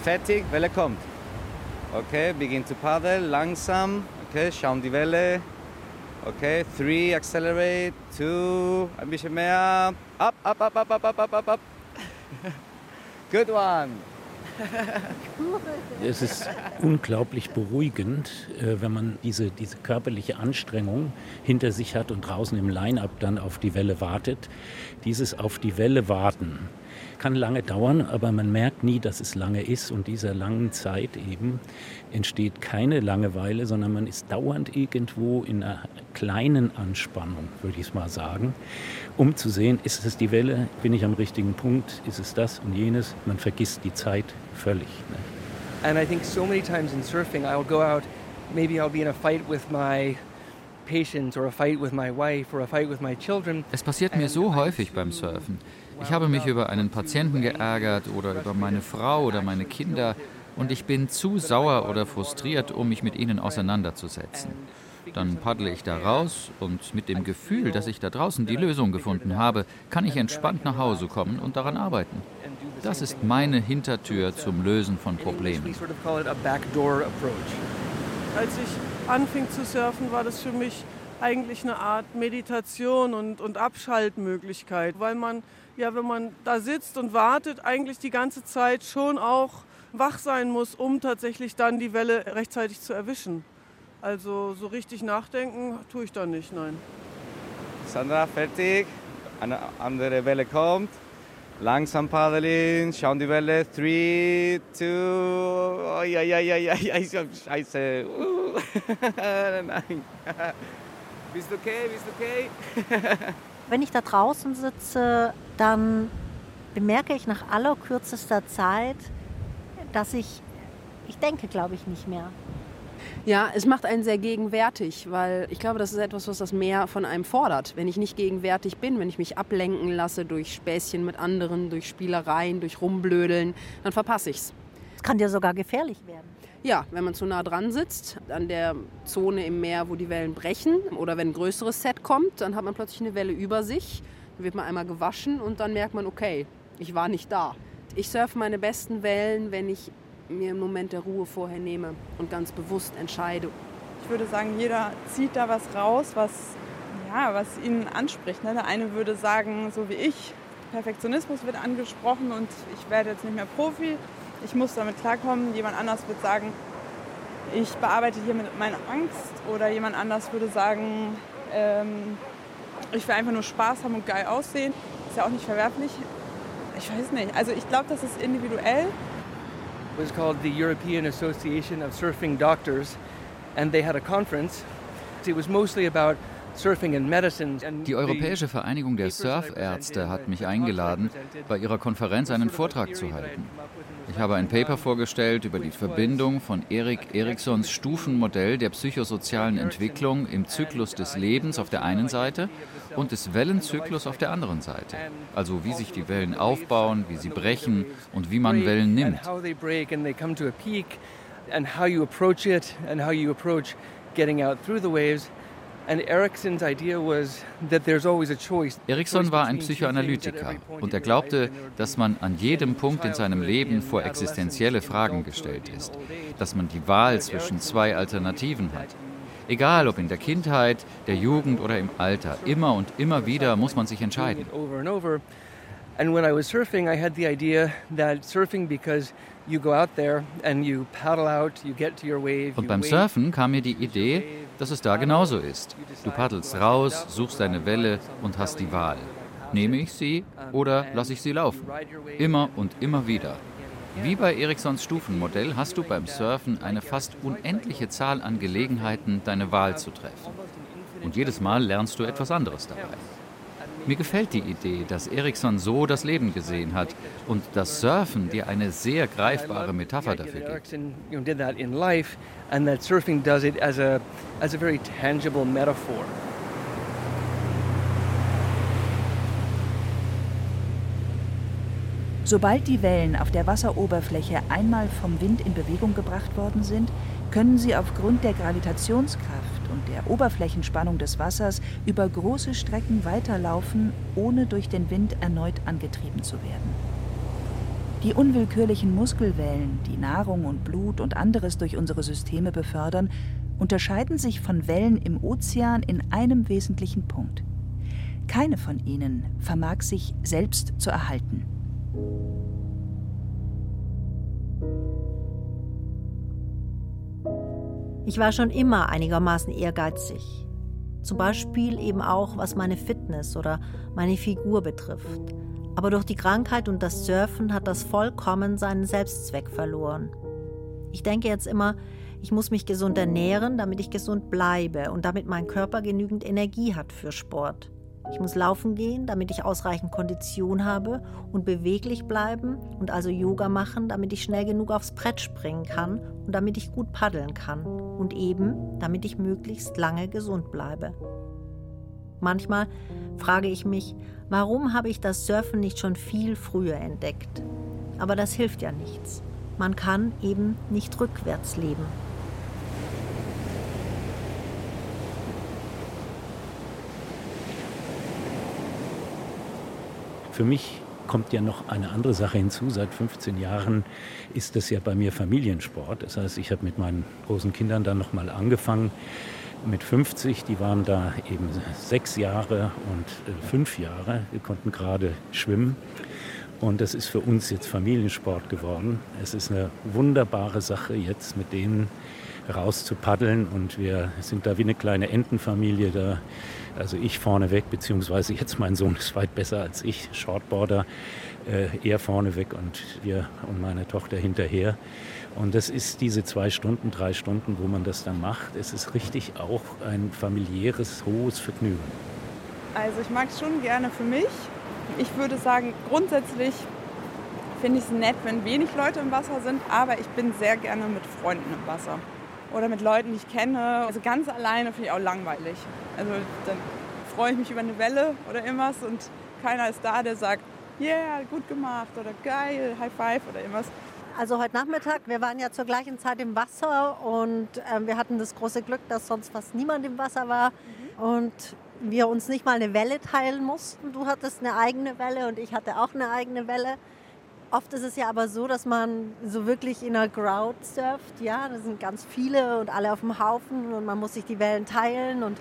S17: fertig, Welle kommt. Okay, begin to paddle, langsam. Okay, schauen die Welle. Okay, three, accelerate, two, ein bisschen mehr. Up, up, up, up, up, up, up, up, up. Good one.
S5: Es ist unglaublich beruhigend, äh, wenn man diese, diese körperliche Anstrengung hinter sich hat und draußen im Line-up dann auf die Welle wartet. Dieses auf die Welle warten, Kann lange dauern, aber man merkt nie, dass es lange ist. Und dieser langen Zeit eben entsteht keine Langeweile, sondern man ist dauernd irgendwo in einer kleinen Anspannung, würde ich es mal sagen, um zu sehen, ist es die Welle, bin ich am richtigen Punkt, ist es das und jenes. Man vergisst die Zeit völlig. Ne?
S9: And I think so many times in surfing, I'll go out, maybe I'll be in a fight with my
S10: es passiert mir so häufig beim Surfen. Ich habe mich über einen Patienten geärgert oder über meine Frau oder meine Kinder und ich bin zu sauer oder frustriert, um mich mit ihnen auseinanderzusetzen. Dann paddle ich da raus und mit dem Gefühl, dass ich da draußen die Lösung gefunden habe, kann ich entspannt nach Hause kommen und daran arbeiten. Das ist meine Hintertür zum Lösen von Problemen.
S11: Als ich anfing zu surfen, war das für mich eigentlich eine Art Meditation und, und Abschaltmöglichkeit, weil man ja, wenn man da sitzt und wartet, eigentlich die ganze Zeit schon auch wach sein muss, um tatsächlich dann die Welle rechtzeitig zu erwischen. Also so richtig nachdenken tue ich da nicht, nein.
S17: Sandra, fertig. Eine andere Welle kommt. Langsam paddeln, schauen die Welle. 3, 2, oh, ja, ja, ja, ja, ja, scheiße. Uh. Nein. Bist du okay? Bist du okay?
S6: Wenn ich da draußen sitze, dann bemerke ich nach allerkürzester Zeit, dass ich, ich denke, glaube ich, nicht mehr.
S8: Ja, es macht einen sehr gegenwärtig, weil ich glaube, das ist etwas, was das Meer von einem fordert. Wenn ich nicht gegenwärtig bin, wenn ich mich ablenken lasse durch Späßchen mit anderen, durch Spielereien, durch Rumblödeln, dann verpasse ich Es
S6: Es kann dir sogar gefährlich werden.
S8: Ja, wenn man zu nah dran sitzt, an der Zone im Meer, wo die Wellen brechen, oder wenn ein größeres Set kommt, dann hat man plötzlich eine Welle über sich, dann wird man einmal gewaschen und dann merkt man, okay, ich war nicht da. Ich surfe meine besten Wellen, wenn ich mir einen Moment der Ruhe vorher nehme und ganz bewusst entscheide.
S4: Ich würde sagen, jeder zieht da was raus, was, ja, was ihn anspricht. Ne? Der eine würde sagen, so wie ich, Perfektionismus wird angesprochen und ich werde jetzt nicht mehr Profi ich muss damit klarkommen. Jemand anders wird sagen, ich bearbeite hier mit meiner Angst. Oder jemand anders würde sagen, ähm, ich will einfach nur Spaß haben und geil aussehen. Ist ja auch nicht verwerflich. Ich weiß nicht. Also ich glaube, das ist individuell.
S9: Was called the European Association of Surfing Doctors and they had a conference. It was mostly about
S10: die Europäische Vereinigung der Surfärzte hat mich eingeladen, bei ihrer Konferenz einen Vortrag zu halten. Ich habe ein Paper vorgestellt über die Verbindung von Erik Eriksons Stufenmodell der psychosozialen Entwicklung im Zyklus des Lebens auf der einen Seite und des Wellenzyklus auf der anderen Seite. Also wie sich die Wellen aufbauen, wie sie brechen und wie man Wellen nimmt.
S9: And how you approach it and how you approach getting out through the waves. Erickson
S10: war ein Psychoanalytiker und er glaubte, dass man an jedem Punkt in seinem Leben vor existenzielle Fragen gestellt ist, dass man die Wahl zwischen zwei Alternativen hat. Egal ob in der Kindheit, der Jugend oder im Alter, immer und immer wieder muss man sich entscheiden.
S9: And when I was surfing, I had the idea that surfing because
S10: und beim Surfen kam mir die Idee, dass es da genauso ist. Du paddelst raus, suchst deine Welle und hast die Wahl. Nehme ich sie oder lasse ich sie laufen? Immer und immer wieder. Wie bei Eriksons Stufenmodell hast du beim Surfen eine fast unendliche Zahl an Gelegenheiten, deine Wahl zu treffen. Und jedes Mal lernst du etwas anderes dabei. Mir gefällt die Idee, dass Ericsson so das Leben gesehen hat und das Surfen dir eine sehr greifbare Metapher dafür gibt.
S3: Sobald die Wellen auf der Wasseroberfläche einmal vom Wind in Bewegung gebracht worden sind, können sie aufgrund der Gravitationskraft und der Oberflächenspannung des Wassers über große Strecken weiterlaufen, ohne durch den Wind erneut angetrieben zu werden. Die unwillkürlichen Muskelwellen, die Nahrung und Blut und anderes durch unsere Systeme befördern, unterscheiden sich von Wellen im Ozean in einem wesentlichen Punkt. Keine von ihnen vermag sich selbst zu erhalten.
S6: Ich war schon immer einigermaßen ehrgeizig. Zum Beispiel eben auch, was meine Fitness oder meine Figur betrifft. Aber durch die Krankheit und das Surfen hat das vollkommen seinen Selbstzweck verloren. Ich denke jetzt immer, ich muss mich gesund ernähren, damit ich gesund bleibe und damit mein Körper genügend Energie hat für Sport. Ich muss laufen gehen, damit ich ausreichend Kondition habe und beweglich bleiben und also Yoga machen, damit ich schnell genug aufs Brett springen kann und damit ich gut paddeln kann und eben, damit ich möglichst lange gesund bleibe. Manchmal frage ich mich, warum habe ich das Surfen nicht schon viel früher entdeckt? Aber das hilft ja nichts. Man kann eben nicht rückwärts leben.
S5: Für mich kommt ja noch eine andere Sache hinzu. Seit 15 Jahren ist das ja bei mir Familiensport. Das heißt, ich habe mit meinen großen Kindern dann nochmal angefangen. Mit 50, die waren da eben sechs Jahre und äh, fünf Jahre. Wir konnten gerade schwimmen. Und das ist für uns jetzt Familiensport geworden. Es ist eine wunderbare Sache, jetzt mit denen raus zu paddeln. Und wir sind da wie eine kleine Entenfamilie. Da also ich vorneweg, beziehungsweise jetzt mein Sohn ist weit besser als ich, Shortboarder, äh, er vorneweg und wir und meine Tochter hinterher. Und das ist diese zwei Stunden, drei Stunden, wo man das dann macht. Es ist richtig auch ein familiäres, hohes Vergnügen.
S4: Also ich mag es schon gerne für mich. Ich würde sagen, grundsätzlich finde ich es nett, wenn wenig Leute im Wasser sind, aber ich bin sehr gerne mit Freunden im Wasser oder mit Leuten, die ich kenne. Also ganz alleine finde ich auch langweilig. Also dann freue ich mich über eine Welle oder irgendwas und keiner ist da, der sagt, yeah, gut gemacht oder geil, High Five oder irgendwas.
S6: Also heute Nachmittag, wir waren ja zur gleichen Zeit im Wasser und äh, wir hatten das große Glück, dass sonst fast niemand im Wasser war mhm. und wir uns nicht mal eine Welle teilen mussten. Du hattest eine eigene Welle und ich hatte auch eine eigene Welle. Oft ist es ja aber so, dass man so wirklich in einer Crowd surft. Ja, da sind ganz viele und alle auf dem Haufen und man muss sich die Wellen teilen und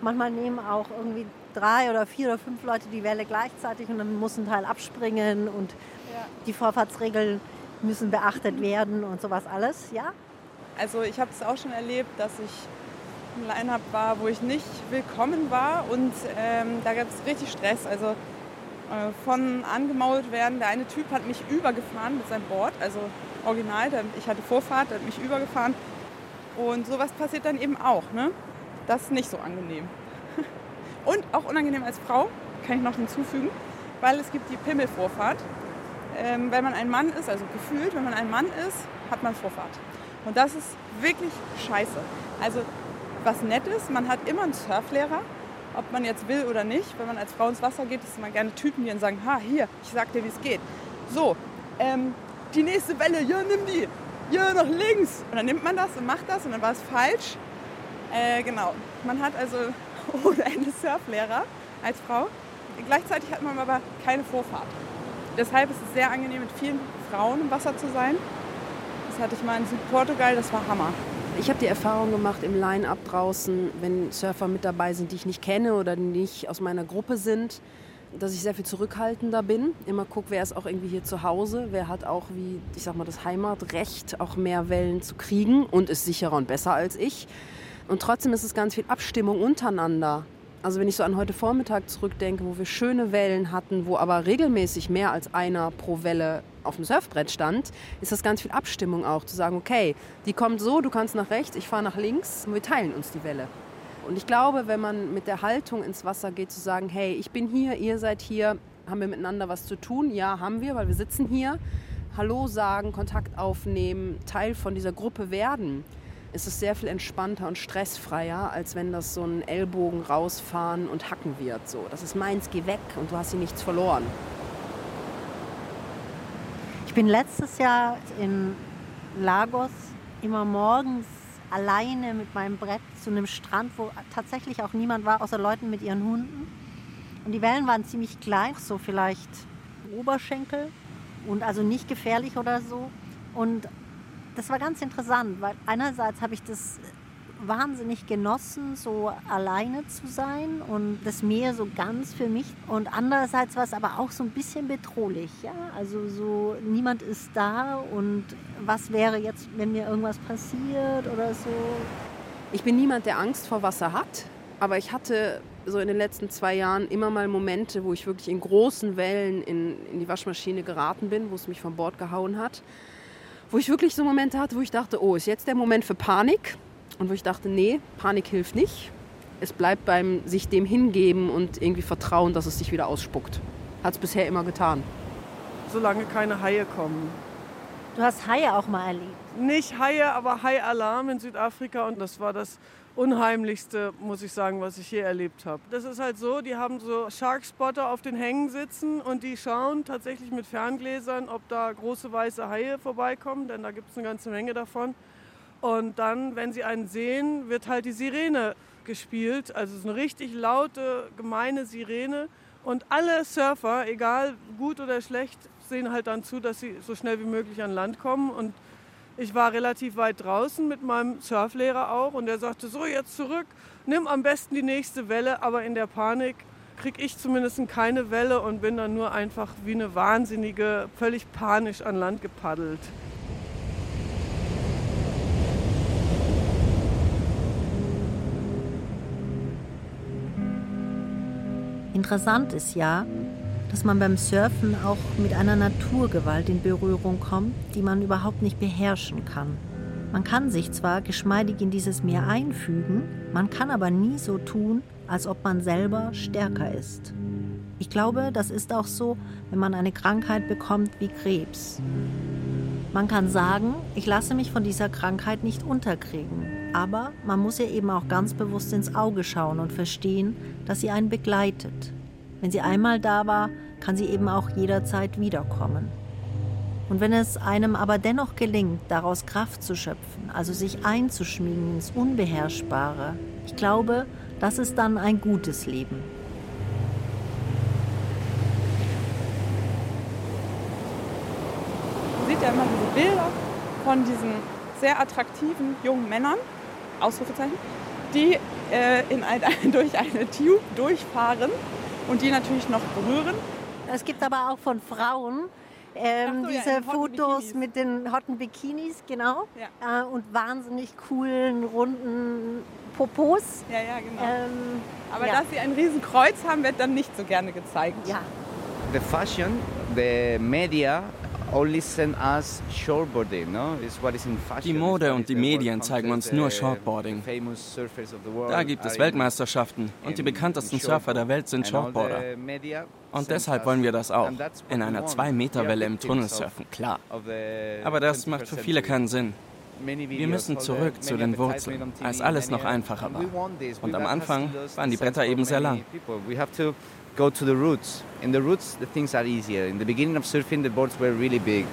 S6: manchmal nehmen auch irgendwie drei oder vier oder fünf Leute die Welle gleichzeitig und dann muss ein Teil abspringen und ja. die Vorfahrtsregeln müssen beachtet werden und sowas alles, ja?
S4: Also ich habe es auch schon erlebt, dass ich im Line-Up war, wo ich nicht willkommen war und ähm, da gab es richtig Stress. Also von angemault werden. Der eine Typ hat mich übergefahren mit seinem Board, also original. Ich hatte Vorfahrt, der hat mich übergefahren. Und sowas passiert dann eben auch. Ne? Das ist nicht so angenehm. Und auch unangenehm als Frau, kann ich noch hinzufügen, weil es gibt die Pimmelvorfahrt. Ähm, wenn man ein Mann ist, also gefühlt, wenn man ein Mann ist, hat man Vorfahrt. Und das ist wirklich scheiße. Also was nett ist, man hat immer einen Surflehrer, ob man jetzt will oder nicht. Wenn man als Frau ins Wasser geht, ist immer gerne Typen, die dann sagen, ha, hier, ich sag dir, wie es geht. So, ähm, die nächste Welle, ja, nimm die, ja, nach links. Und dann nimmt man das und macht das und dann war es falsch. Äh, genau, man hat also ohne Ende Surflehrer als Frau. Gleichzeitig hat man aber keine Vorfahrt. Deshalb ist es sehr angenehm, mit vielen Frauen im Wasser zu sein. Das hatte ich mal in Südportugal, das war Hammer.
S8: Ich habe die Erfahrung gemacht im Line-up draußen, wenn Surfer mit dabei sind, die ich nicht kenne oder die nicht aus meiner Gruppe sind, dass ich sehr viel zurückhaltender bin. Immer gucke, wer ist auch irgendwie hier zu Hause, wer hat auch wie, ich sag mal, das Heimatrecht, auch mehr Wellen zu kriegen und ist sicherer und besser als ich. Und trotzdem ist es ganz viel Abstimmung untereinander. Also wenn ich so an heute Vormittag zurückdenke, wo wir schöne Wellen hatten, wo aber regelmäßig mehr als einer pro Welle auf dem Surfbrett stand, ist das ganz viel Abstimmung auch, zu sagen, okay, die kommt so, du kannst nach rechts, ich fahre nach links und wir teilen uns die Welle. Und ich glaube, wenn man mit der Haltung ins Wasser geht, zu sagen, hey, ich bin hier, ihr seid hier, haben wir miteinander was zu tun? Ja, haben wir, weil wir sitzen hier. Hallo sagen, Kontakt aufnehmen, Teil von dieser Gruppe werden ist es sehr viel entspannter und stressfreier, als wenn das so ein Ellbogen rausfahren und hacken wird. So, das ist meins, geh weg und du hast hier nichts verloren.
S6: Ich bin letztes Jahr in Lagos immer morgens alleine mit meinem Brett zu einem Strand, wo tatsächlich auch niemand war, außer Leuten mit ihren Hunden. Und die Wellen waren ziemlich klein, so vielleicht Oberschenkel und also nicht gefährlich oder so. Und das war ganz interessant, weil einerseits habe ich das wahnsinnig genossen, so alleine zu sein und das Meer so ganz für mich. Und andererseits war es aber auch so ein bisschen bedrohlich. Ja? Also so niemand ist da und was wäre jetzt, wenn mir irgendwas passiert oder so.
S8: Ich bin niemand, der Angst vor Wasser hat. Aber ich hatte so in den letzten zwei Jahren immer mal Momente, wo ich wirklich in großen Wellen in, in die Waschmaschine geraten bin, wo es mich von Bord gehauen hat. Wo ich wirklich so Momente hatte, wo ich dachte, oh, ist jetzt der Moment für Panik? Und wo ich dachte, nee, Panik hilft nicht. Es bleibt beim sich dem hingeben und irgendwie vertrauen, dass es sich wieder ausspuckt. Hat es bisher immer getan.
S11: Solange keine Haie kommen.
S6: Du hast Haie auch mal erlebt?
S11: Nicht Haie, aber Hai-Alarm in Südafrika. Und das war das Unheimlichste, muss ich sagen, was ich je erlebt habe. Das ist halt so, die haben so Sharkspotter auf den Hängen sitzen und die schauen tatsächlich mit Ferngläsern, ob da große weiße Haie vorbeikommen, denn da gibt es eine ganze Menge davon. Und dann, wenn sie einen sehen, wird halt die Sirene gespielt. Also es ist eine richtig laute, gemeine Sirene. Und alle Surfer, egal gut oder schlecht, sehen halt dann zu, dass sie so schnell wie möglich an Land kommen. Und ich war relativ weit draußen mit meinem Surflehrer auch und er sagte, so jetzt zurück, nimm am besten die nächste Welle, aber in der Panik kriege ich zumindest keine Welle und bin dann nur einfach wie eine Wahnsinnige völlig panisch an Land gepaddelt.
S6: Interessant ist ja, dass man beim Surfen auch mit einer Naturgewalt in Berührung kommt, die man überhaupt nicht beherrschen kann. Man kann sich zwar geschmeidig in dieses Meer einfügen, man kann aber nie so tun, als ob man selber stärker ist. Ich glaube, das ist auch so, wenn man eine Krankheit bekommt wie Krebs. Man kann sagen, ich lasse mich von dieser Krankheit nicht unterkriegen, aber man muss ihr eben auch ganz bewusst ins Auge schauen und verstehen, dass sie einen begleitet. Wenn sie einmal da war, kann sie eben auch jederzeit wiederkommen. Und wenn es einem aber dennoch gelingt, daraus Kraft zu schöpfen, also sich einzuschmiegen ins Unbeherrschbare, ich glaube, das ist dann ein gutes Leben.
S4: Man sieht ja immer diese Bilder von diesen sehr attraktiven jungen Männern, Ausrufezeichen, die äh, in ein, durch eine Tube durchfahren und die natürlich noch berühren.
S6: Es gibt aber auch von Frauen ähm, so, diese ja, Fotos mit den hotten Bikinis, genau. Ja. Äh, und wahnsinnig coolen, runden Popos.
S4: Ja, ja, genau. Ähm, aber ja. dass sie ein Riesenkreuz haben, wird dann nicht so gerne gezeigt.
S6: Ja.
S17: The fashion, the media
S14: die Mode und die Medien zeigen uns nur Shortboarding. Da gibt es Weltmeisterschaften und die bekanntesten Surfer der Welt sind Shortboarder. Und deshalb wollen wir das auch. In einer 2-Meter-Welle im Tunnel surfen, klar. Aber das macht für viele keinen Sinn. Wir müssen zurück zu den Wurzeln, als alles noch einfacher war. Und am Anfang waren die Bretter eben sehr lang
S17: go to the roots. In the roots, the things are easier. In the beginning of surfing, the boards were really big.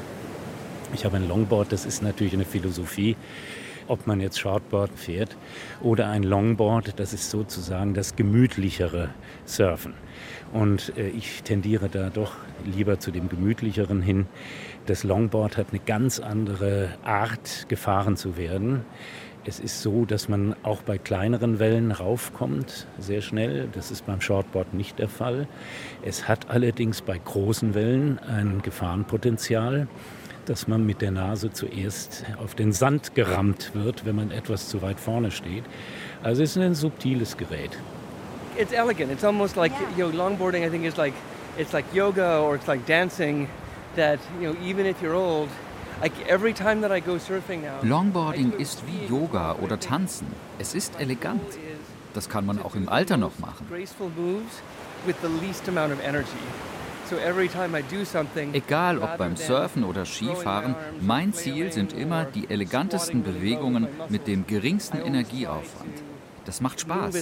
S5: Ich habe ein Longboard, das ist natürlich eine Philosophie. Ob man jetzt Shortboard fährt oder ein Longboard, das ist sozusagen das gemütlichere Surfen. Und äh, ich tendiere da doch lieber zu dem gemütlicheren hin. Das Longboard hat eine ganz andere Art, gefahren zu werden. Es ist so, dass man auch bei kleineren Wellen raufkommt, sehr schnell. Das ist beim Shortboard nicht der Fall. Es hat allerdings bei großen Wellen ein Gefahrenpotenzial, dass man mit der Nase zuerst auf den Sand gerammt wird, wenn man etwas zu weit vorne steht. Also es ist ein subtiles Gerät.
S9: It's elegant. It's almost like you know, longboarding. I think is like it's like yoga or it's like dancing. That you know, even if you're old,
S10: Longboarding ist wie Yoga oder Tanzen. Es ist elegant. Das kann man auch im Alter noch machen. Egal ob beim Surfen oder Skifahren, mein Ziel sind immer die elegantesten Bewegungen mit dem geringsten Energieaufwand. Das macht Spaß.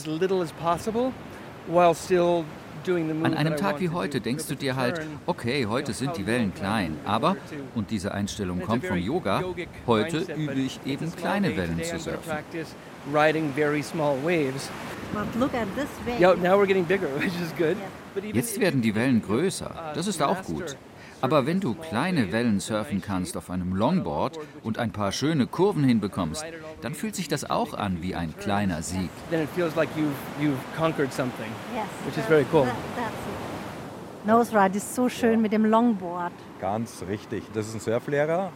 S10: An einem Tag wie heute denkst du dir halt, okay, heute sind die Wellen klein, aber, und diese Einstellung kommt vom Yoga, heute übe ich eben kleine Wellen zu surfen. Jetzt werden die Wellen größer, das ist auch gut. Aber wenn du kleine Wellen surfen kannst auf einem Longboard und ein paar schöne Kurven hinbekommst, dann fühlt sich das auch an wie ein kleiner Sieg.
S6: Nose Ride ist so schön mit dem Longboard.
S7: Ganz richtig. Das ist ein Surflehrer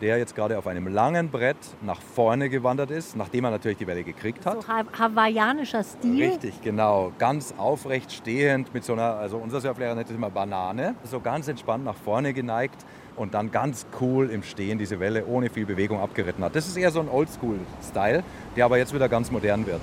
S7: der jetzt gerade auf einem langen Brett nach vorne gewandert ist, nachdem er natürlich die Welle gekriegt hat.
S6: So hawaiianischer Stil.
S7: Richtig, genau. Ganz aufrecht stehend mit so einer, also unser Surflehrer nennt es immer Banane, so ganz entspannt nach vorne geneigt und dann ganz cool im Stehen diese Welle ohne viel Bewegung abgeritten hat. Das ist eher so ein Oldschool-Style, der aber jetzt wieder ganz modern wird.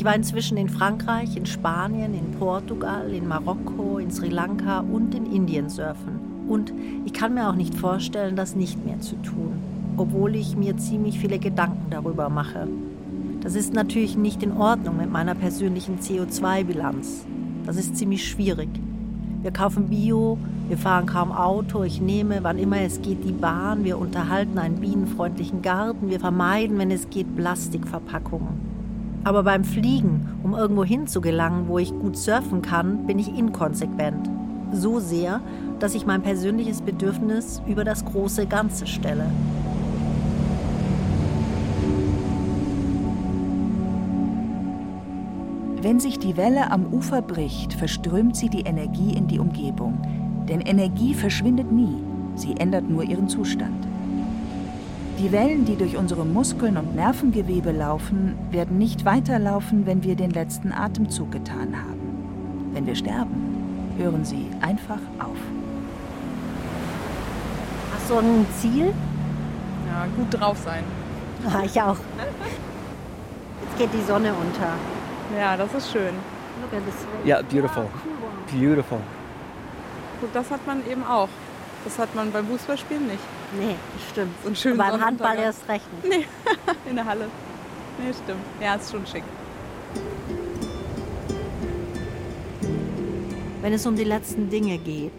S6: Ich war inzwischen in Frankreich, in Spanien, in Portugal, in Marokko, in Sri Lanka und in Indien surfen. Und ich kann mir auch nicht vorstellen, das nicht mehr zu tun, obwohl ich mir ziemlich viele Gedanken darüber mache. Das ist natürlich nicht in Ordnung mit meiner persönlichen CO2-Bilanz. Das ist ziemlich schwierig. Wir kaufen Bio, wir fahren kaum Auto, ich nehme, wann immer es geht, die Bahn, wir unterhalten einen bienenfreundlichen Garten, wir vermeiden, wenn es geht, Plastikverpackungen. Aber beim Fliegen, um irgendwo hin zu gelangen, wo ich gut surfen kann, bin ich inkonsequent. So sehr, dass ich mein persönliches Bedürfnis über das große Ganze stelle.
S3: Wenn sich die Welle am Ufer bricht, verströmt sie die Energie in die Umgebung. Denn Energie verschwindet nie, sie ändert nur ihren Zustand. Die Wellen, die durch unsere Muskeln und Nervengewebe laufen, werden nicht weiterlaufen, wenn wir den letzten Atemzug getan haben. Wenn wir sterben, hören sie einfach auf.
S6: Hast du ein Ziel?
S4: Ja, gut drauf sein.
S6: Ah, ich auch. Jetzt geht die Sonne unter.
S4: Ja, das ist schön.
S9: Ja, beautiful. Beautiful.
S4: Gut, das hat man eben auch. Das hat man beim Fußballspielen nicht.
S6: Nee, stimmt.
S4: So einen schönen
S6: Beim Handball erst recht
S4: nicht. Nee, in der Halle. Nee, stimmt. Ja, ist schon schick.
S6: Wenn es um die letzten Dinge geht,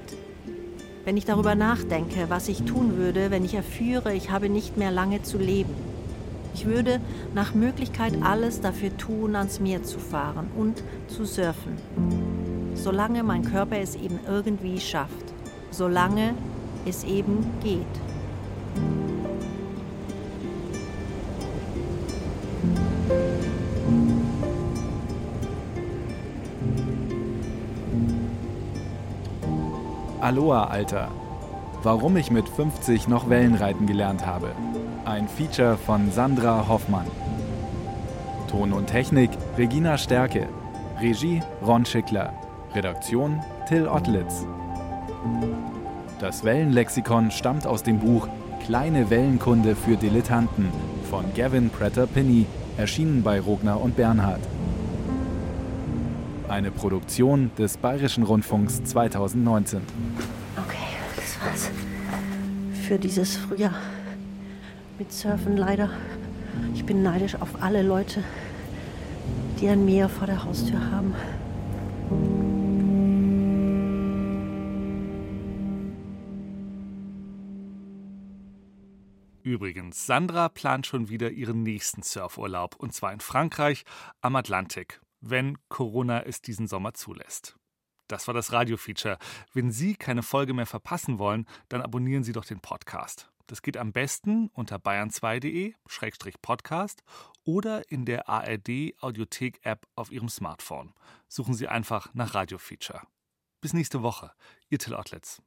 S6: wenn ich darüber nachdenke, was ich tun würde, wenn ich erführe, ich habe nicht mehr lange zu leben. Ich würde nach Möglichkeit alles dafür tun, ans Meer zu fahren und zu surfen. Solange mein Körper es eben irgendwie schafft. Solange es eben geht.
S1: Aloha, Alter. Warum ich mit 50 noch Wellenreiten gelernt habe. Ein Feature von Sandra Hoffmann. Ton und Technik Regina Stärke. Regie Ron Schickler. Redaktion Till Ottlitz. Das Wellenlexikon stammt aus dem Buch Kleine Wellenkunde für Dilettanten von Gavin Prater-Pinney, erschienen bei Rogner und Bernhard. Eine Produktion des Bayerischen Rundfunks 2019.
S6: Okay, das war's. Für dieses Frühjahr. Mit Surfen leider. Ich bin neidisch auf alle Leute, die ein Meer vor der Haustür haben.
S2: Übrigens, Sandra plant schon wieder ihren nächsten Surfurlaub, und zwar in Frankreich am Atlantik, wenn Corona es diesen Sommer zulässt. Das war das Radio-Feature. Wenn Sie keine Folge mehr verpassen wollen, dann abonnieren Sie doch den Podcast. Das geht am besten unter bayern2.de-podcast oder in der ARD-Audiothek-App auf Ihrem Smartphone. Suchen Sie einfach nach Radio-Feature. Bis nächste Woche. Ihr Till Ottlitz.